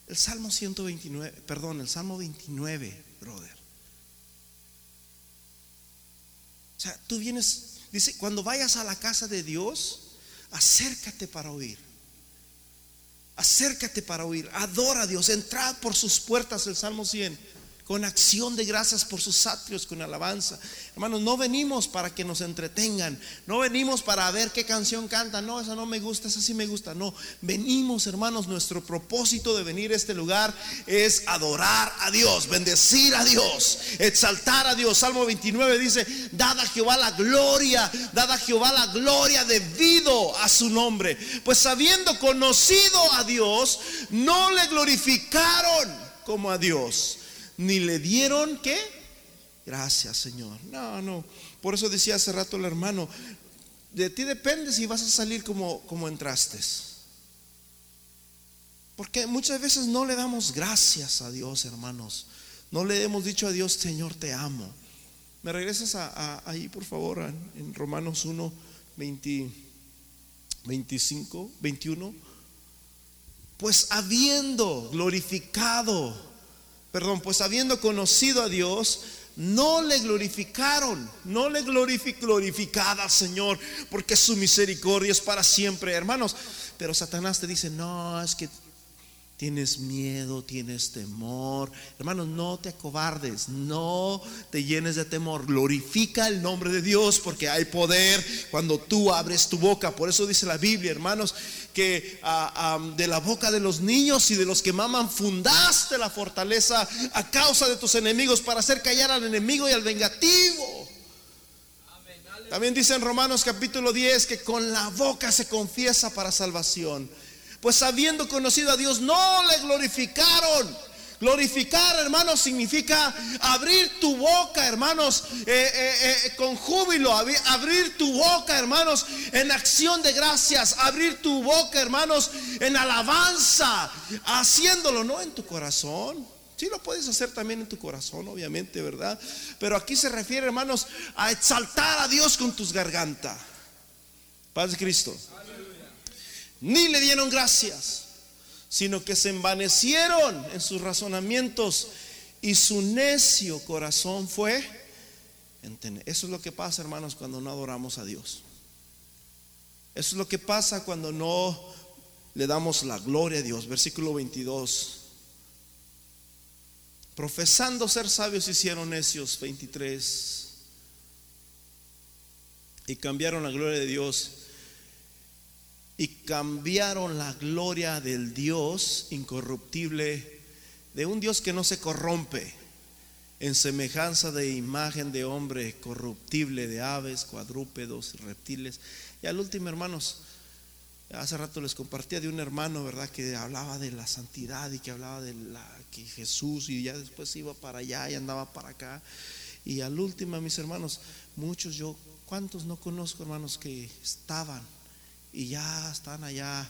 A: El Salmo 129, perdón, el Salmo 29, brother. O sea, tú vienes Dice, cuando vayas a la casa de Dios, acércate para oír. Acércate para oír. Adora a Dios. Entrad por sus puertas, el Salmo 100 con acción de gracias por sus atrios, con alabanza. Hermanos, no venimos para que nos entretengan, no venimos para ver qué canción canta, no, esa no me gusta, esa sí me gusta, no. Venimos, hermanos, nuestro propósito de venir a este lugar es adorar a Dios, bendecir a Dios, exaltar a Dios. Salmo 29 dice, dada a Jehová la gloria, dada a Jehová la gloria debido a su nombre. Pues habiendo conocido a Dios, no le glorificaron como a Dios ni le dieron qué? Gracias, Señor. No, no. Por eso decía hace rato el hermano, de ti depende si vas a salir como, como entraste. Porque muchas veces no le damos gracias a Dios, hermanos. No le hemos dicho a Dios, Señor, te amo. ¿Me regresas a, ahí, por favor, en Romanos 1, 25, 21? Pues habiendo glorificado, perdón, pues habiendo conocido a Dios, no le glorificaron, no le glorificada al Señor, porque su misericordia es para siempre, hermanos. Pero Satanás te dice, no, es que Tienes miedo, tienes temor. Hermanos, no te acobardes, no te llenes de temor. Glorifica el nombre de Dios porque hay poder cuando tú abres tu boca. Por eso dice la Biblia, hermanos, que ah, ah, de la boca de los niños y de los que maman fundaste la fortaleza a causa de tus enemigos para hacer callar al enemigo y al vengativo. También dice en Romanos capítulo 10 que con la boca se confiesa para salvación pues habiendo conocido a Dios, no le glorificaron. Glorificar, hermanos, significa abrir tu boca, hermanos, eh, eh, eh, con júbilo, abrir tu boca, hermanos, en acción de gracias, abrir tu boca, hermanos, en alabanza, haciéndolo, no en tu corazón. Sí lo puedes hacer también en tu corazón, obviamente, ¿verdad? Pero aquí se refiere, hermanos, a exaltar a Dios con tus gargantas. Paz de Cristo ni le dieron gracias, sino que se envanecieron en sus razonamientos y su necio corazón fue Eso es lo que pasa, hermanos, cuando no adoramos a Dios. Eso es lo que pasa cuando no le damos la gloria a Dios. Versículo 22. Profesando ser sabios hicieron necios, 23. Y cambiaron la gloria de Dios y cambiaron la gloria del Dios incorruptible, de un Dios que no se corrompe, en semejanza de imagen de hombre corruptible, de aves, cuadrúpedos, reptiles. Y al último, hermanos, hace rato les compartía de un hermano, ¿verdad? Que hablaba de la santidad y que hablaba de la que Jesús y ya después iba para allá y andaba para acá. Y al último, mis hermanos, muchos yo, ¿cuántos no conozco, hermanos, que estaban y ya están allá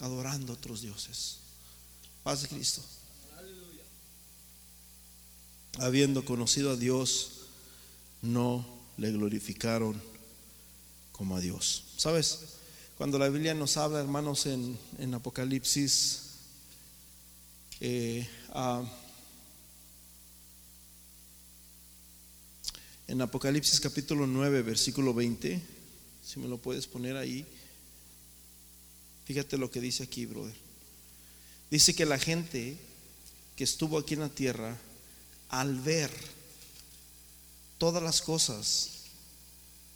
A: adorando a otros dioses. Paz de Cristo. Habiendo conocido a Dios, no le glorificaron como a Dios. ¿Sabes? Cuando la Biblia nos habla, hermanos, en, en Apocalipsis, eh, en Apocalipsis capítulo 9, versículo 20, si me lo puedes poner ahí. Fíjate lo que dice aquí, brother. Dice que la gente que estuvo aquí en la tierra, al ver todas las cosas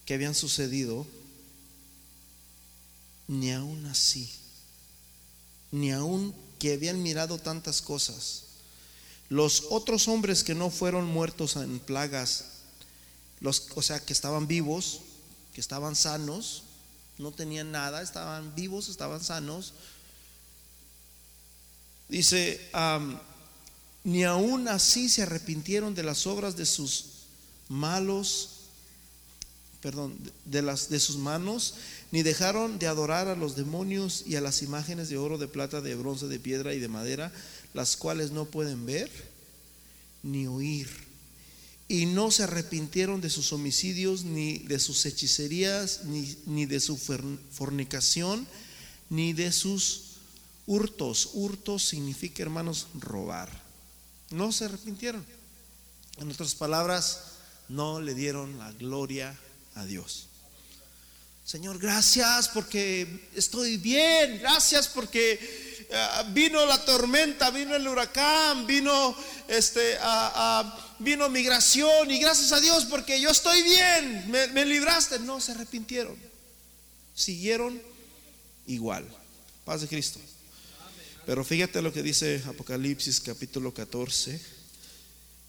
A: que habían sucedido, ni aún así, ni aún que habían mirado tantas cosas, los otros hombres que no fueron muertos en plagas, los, o sea, que estaban vivos, que estaban sanos, no tenían nada, estaban vivos, estaban sanos. Dice, ni aún así se arrepintieron de las obras de sus malos, perdón, de, las, de sus manos, ni dejaron de adorar a los demonios y a las imágenes de oro, de plata, de bronce, de piedra y de madera, las cuales no pueden ver ni oír y no se arrepintieron de sus homicidios, ni de sus hechicerías, ni, ni, de su fornicación, ni de sus hurtos. Hurtos significa, hermanos, robar. No se arrepintieron. En otras palabras, no le dieron la gloria a Dios. Señor, gracias porque estoy bien. Gracias porque eh, vino la tormenta, vino el huracán, vino este a vino migración y gracias a Dios porque yo estoy bien, me, libraste. No, se arrepintieron. Siguieron igual. Paz de Cristo. Pero fíjate lo que dice Apocalipsis capítulo 14,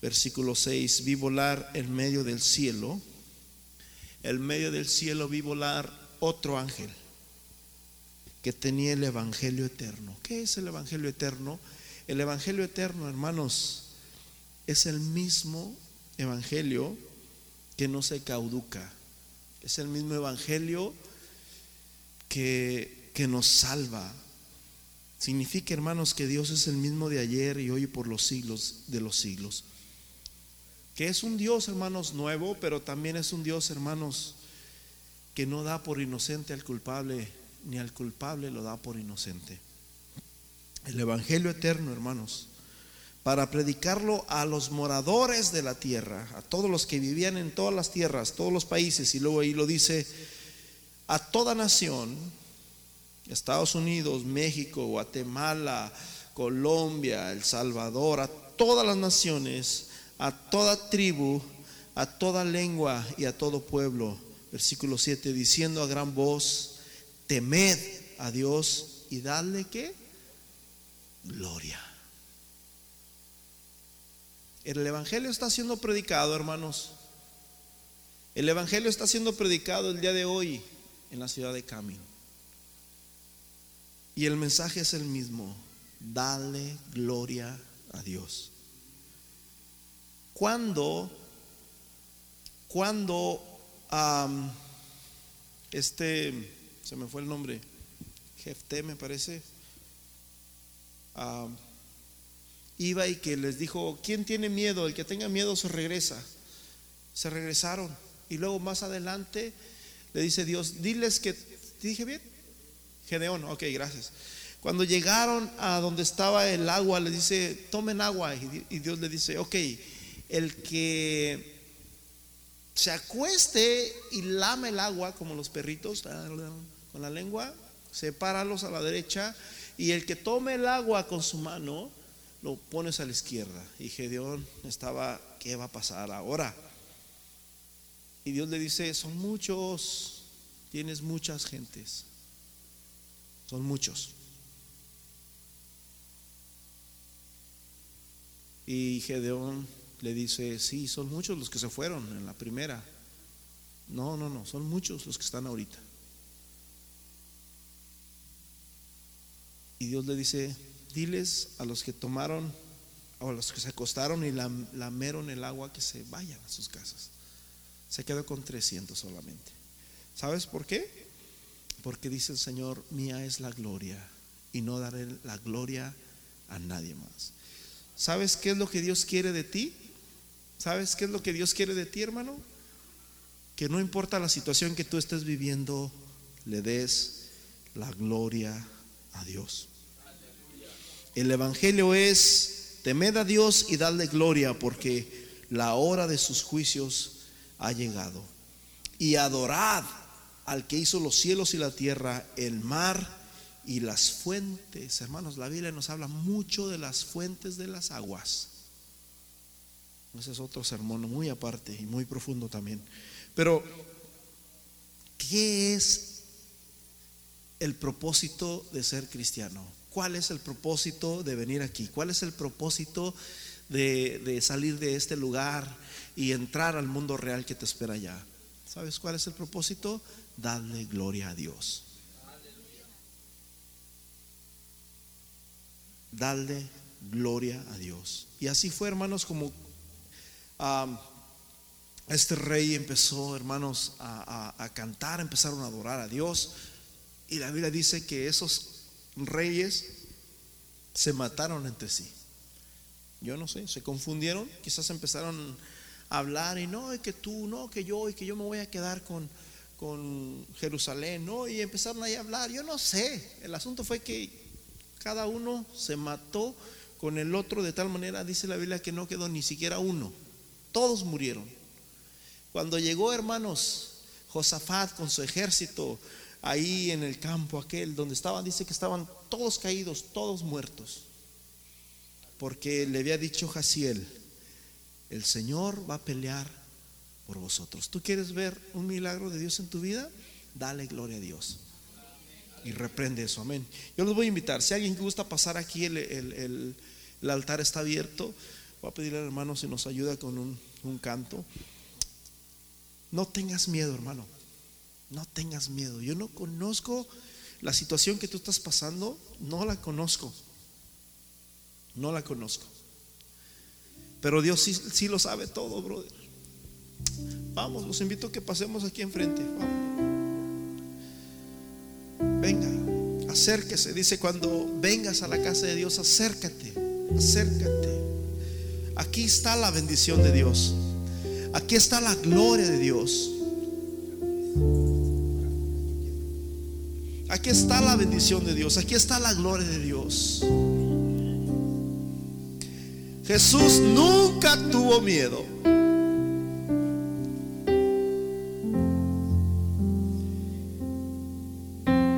A: versículo 6. Vi volar en medio del cielo. En medio del cielo vi volar otro ángel que tenía el Evangelio eterno. ¿Qué es el Evangelio eterno? El Evangelio eterno, hermanos, es el mismo evangelio que no se cauduca. Es el mismo evangelio que, que nos salva. Significa, hermanos, que Dios es el mismo de ayer y hoy por los siglos de los siglos. Que es un Dios, hermanos, nuevo, pero también es un Dios, hermanos, que no da por inocente al culpable, ni al culpable lo da por inocente. El Evangelio eterno, hermanos, para predicarlo a los moradores de la tierra, a todos los que vivían en todas las tierras, todos los países, y luego ahí lo dice, a toda nación, Estados Unidos, México, Guatemala, Colombia, El Salvador, a todas las naciones, a toda tribu, a toda lengua y a todo pueblo. Versículo 7, diciendo a gran voz, temed a Dios y dadle qué? Gloria. El Evangelio está siendo predicado, hermanos. El Evangelio está siendo predicado el día de hoy en la ciudad de Camino. Y el mensaje es el mismo. Dale gloria a Dios. Cuando, cuando este, se me fue el nombre, Jefté me parece, iba y que les dijo, ¿quién tiene miedo? El que tenga miedo se regresa. Se regresaron. Y luego más adelante le dice Dios, diles que, dije bien? Gedeón, ok, gracias. Cuando llegaron a donde estaba el agua, le dice, tomen agua. Y Dios le dice, ok, el que se acueste y lame el agua como los perritos la lengua, sepáralos a la derecha. Y el que tome el agua con su mano, lo pones a la izquierda. Y Gedeón estaba, ¿qué va a pasar ahora? Y Dios le dice, son muchos, tienes muchas gentes. Son muchos. Y Gedeón le dice, sí, son muchos los que se fueron en la primera. No, no, no, son muchos los que están ahorita. Y Dios le dice, diles a los que tomaron, o a los que se acostaron y lameron el agua, que se vayan a sus casas. Se quedó con 300 solamente. ¿Sabes por qué? Porque dice el Señor, mía es la gloria y no daré la gloria a nadie más. ¿Sabes qué es lo que Dios quiere de ti? ¿Sabes qué es lo que Dios quiere de ti, hermano? Que no importa la situación que tú estés viviendo, le des la gloria Dios. El Evangelio es, temed a Dios y dadle gloria porque la hora de sus juicios ha llegado. Y adorad al que hizo los cielos y la tierra, el mar y las fuentes. Hermanos, la Biblia nos habla mucho de las fuentes de las aguas. Ese es otro sermón muy aparte y muy profundo también. Pero, ¿qué es el propósito de ser cristiano? ¿Cuál es el propósito de venir aquí? ¿Cuál es el propósito de, de salir de este lugar y entrar al mundo real que te espera allá? ¿Sabes cuál es el propósito? Darle gloria a Dios. Darle gloria a Dios. Y así fue, hermanos, como este rey empezó, hermanos, a, a cantar, empezaron a adorar a Dios. Y la Biblia dice que esos reyes se mataron entre sí. Yo no sé, se confundieron, quizás empezaron hablar y no, y que tú, no, que yo, y que yo me voy a quedar con, con Jerusalén, ¿no? Y empezaron ahí a hablar, yo no sé, el asunto fue que cada uno se mató con el otro de tal manera, dice la Biblia, que no quedó ni siquiera uno, todos murieron. Cuando llegó, hermanos, Josafat con su ejército ahí en el campo aquel donde estaban, dice que estaban todos caídos, todos muertos, porque le había dicho Jaciel, el Señor va a pelear por vosotros. ¿Tú quieres ver un milagro de Dios en tu vida? Dale gloria a Dios. Y reprende eso, amén. Yo los voy a invitar. Si alguien gusta pasar aquí, el, altar está abierto. Voy a pedirle al hermano si nos ayuda con un, un canto. No tengas miedo, hermano. No tengas miedo. Yo no conozco la situación que tú estás pasando. No la conozco. No la conozco. Pero Dios sí, lo sabe todo, brother. Vamos, los invito a que pasemos aquí enfrente. Venga, acérquese. Dice cuando vengas a la casa de Dios, acércate, acércate. Aquí está la bendición de Dios. Aquí está la gloria de Dios. Aquí está la bendición de Dios. Aquí está la gloria de Dios. Jesús nunca tuvo miedo.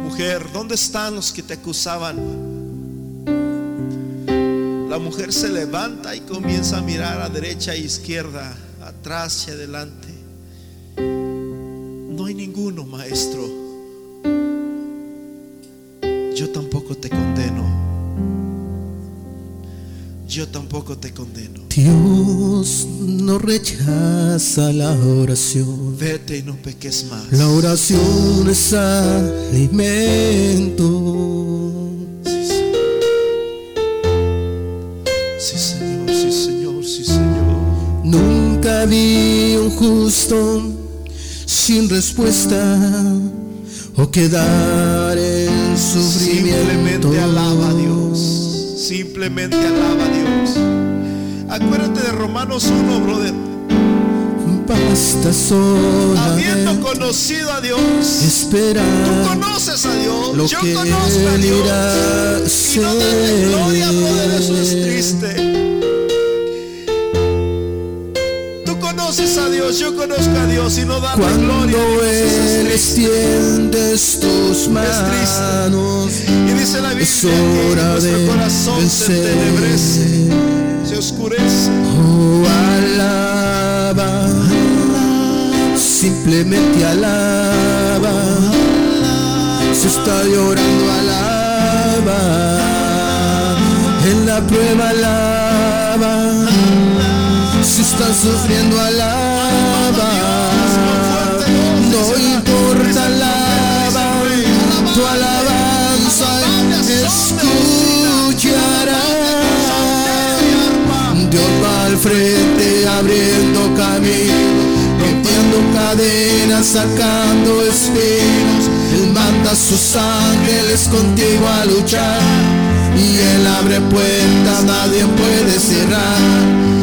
A: Mujer, ¿dónde están los que te acusaban? La mujer se levanta y comienza a mirar a derecha e izquierda, atrás y adelante. No hay ninguno, maestro. Yo tampoco te condeno. Yo tampoco te condeno.
B: Dios no rechaza la oración.
A: Vete y no peques más.
B: La oración es alimento.
A: Sí, Señor, sí, Señor, sí, Señor.
B: Nunca vi un justo sin respuesta o quedar en sufrimiento.
A: Simplemente alaba a Dios. Simplemente alaba a Dios. Acuérdate de Romanos 1, brother.
B: Basta
A: Habiendo conocido a Dios. Tú
B: esperar
A: conoces a Dios.
B: lo
A: Yo
B: que
A: conozco a Dios.
B: irá
A: Y no darle gloria, eso es triste. Conoces a Dios, yo conozco a Dios y no
B: Cuando
A: gloria es
B: Él extiendes tus manos,
A: Y dice la Biblia
B: es
A: que nuestro corazón se entenebrece, se oscurece.
B: Oh, alaba, simplemente alaba. Si está llorando, alaba. En la prueba, alaba. Si está sufriendo, alaba. No importa, alaba. Tu alabanza escuchará. Dios va al frente abriendo camino, rompiendo cadenas, sacando espinos. Él manda a sus ángeles contigo a luchar. Y Él abre puertas, nadie puede cerrar.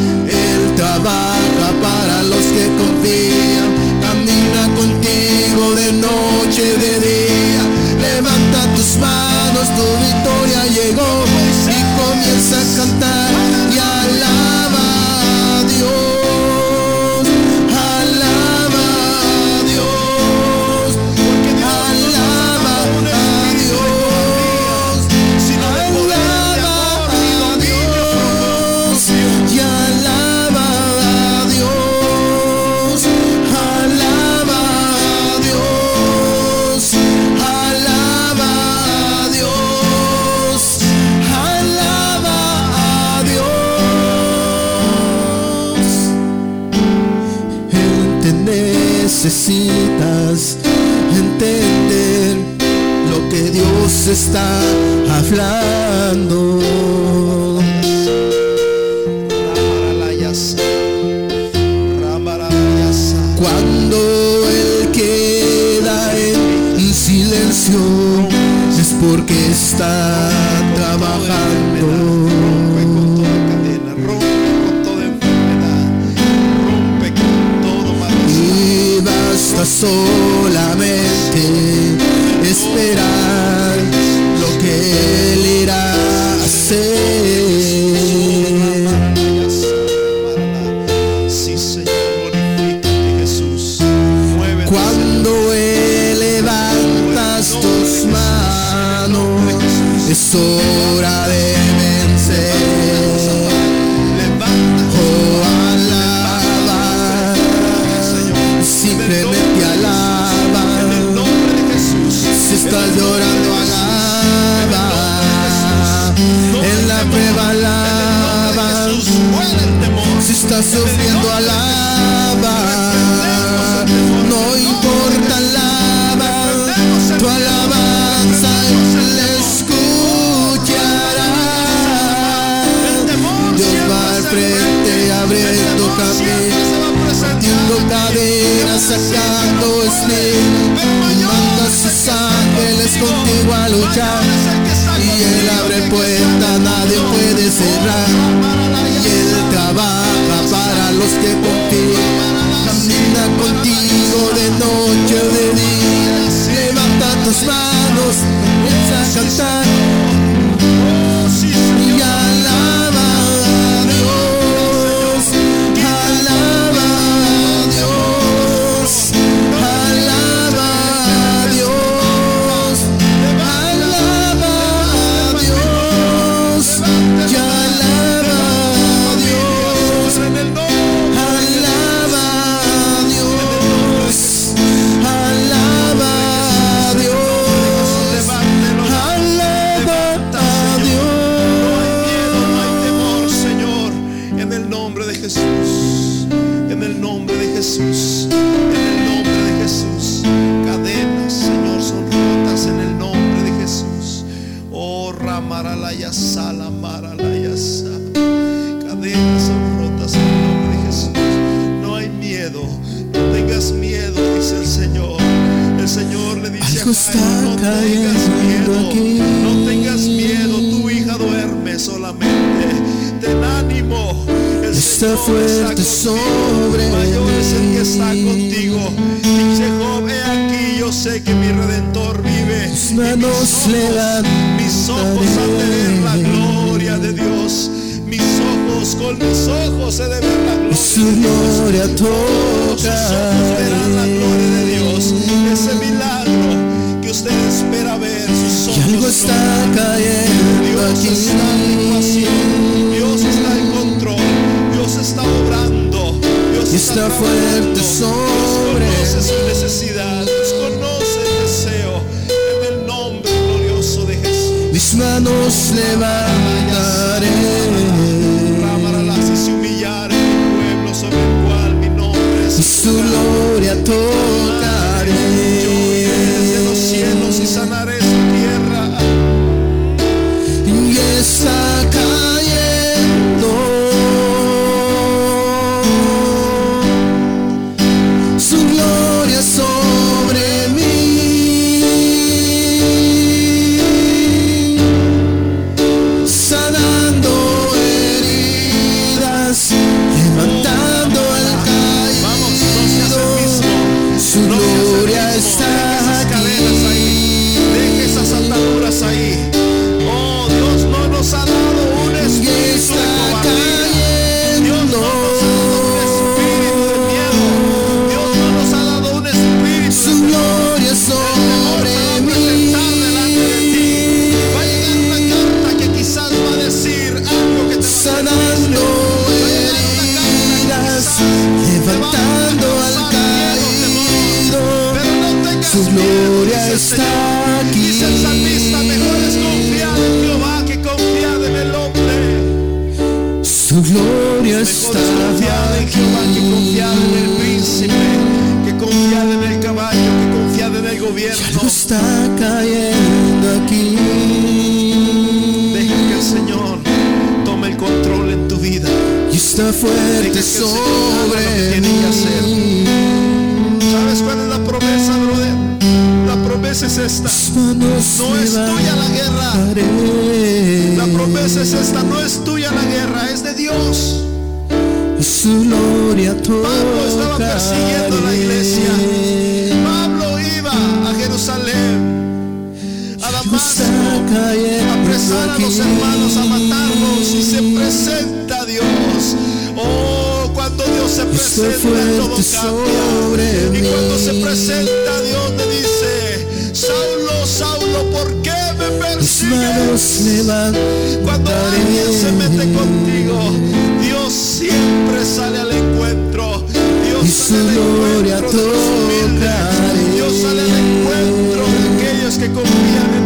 B: Trabaja para los que confían, camina contigo de noche, de día. Levanta tus manos, tu victoria llegó y comienza a cantar y alaba necesitas entender lo que Dios está hablando. Cuando Él queda en silencio es porque está solamente Y él trabaja para los que confían. Camina contigo de noche o de día. Levanta tus manos, Está fuerte sobre
A: Mayor es el que está contigo. Dice Job, he aquí, yo sé que mi redentor vive.
B: Mis manos
A: ojos, mis ojos han de ver la gloria de Dios. Mis ojos, con mis ojos he de ver la gloria
B: Su
A: de Dios.
B: gloria
A: Todos sus ojos verán la gloria de Dios. Ese milagro que usted espera ver. Sus ojos
B: Y algo está cayendo
A: Dios
B: aquí.
A: está
B: Y
A: está,
B: fuerte sobre
A: Dios conoce su necesidad, conoce el deseo en el nombre glorioso de Jesús.
B: Mis manos levantaré.
A: Ramaralá, si se humillara mi pueblo sobre el cual mi nombre es
B: Y su gloria
A: Yo Su
B: gloria está
A: es confiar en Jehová que confiar en el príncipe, que confiar en el caballo, que confiar en el gobierno.
B: Algo está cayendo aquí.
A: Deja que el Señor tome el control en tu vida.
B: Y está fuerte
A: que
B: sobre
A: tiene que hacer. ¿Sabes cuál es la promesa, brother? La promesa es esta. No es tuya la guerra. La promesa es esta, no es tuya Dios.
B: Y su gloria
A: Pablo estaba persiguiendo la iglesia. Pablo iba a Jerusalén, a Damasco, a apresar a los hermanos, a matarlos y se presenta Dios. Oh, cuando Dios se presenta todo cambia. Y cuando se presenta Dios
B: manos
A: persigues? Cuando alguien se mete
B: levantaré.
A: contigo, Dios siempre sale al encuentro. Dios
B: Y
A: sale
B: su
A: al
B: gloria
A: encuentro de los humildes.
B: tocaré.
A: Dios sale al encuentro de aquellos que confían en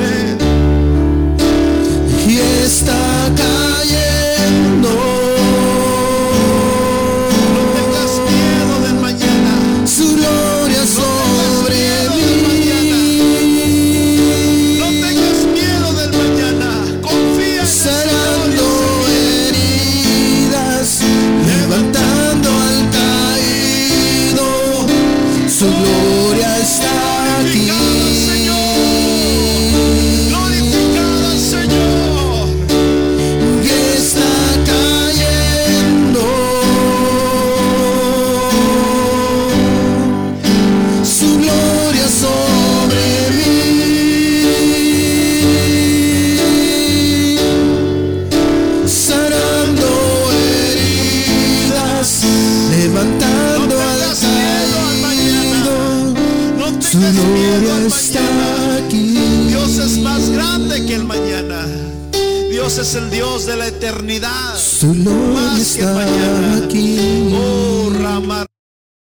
A: de la eternidad.
B: Su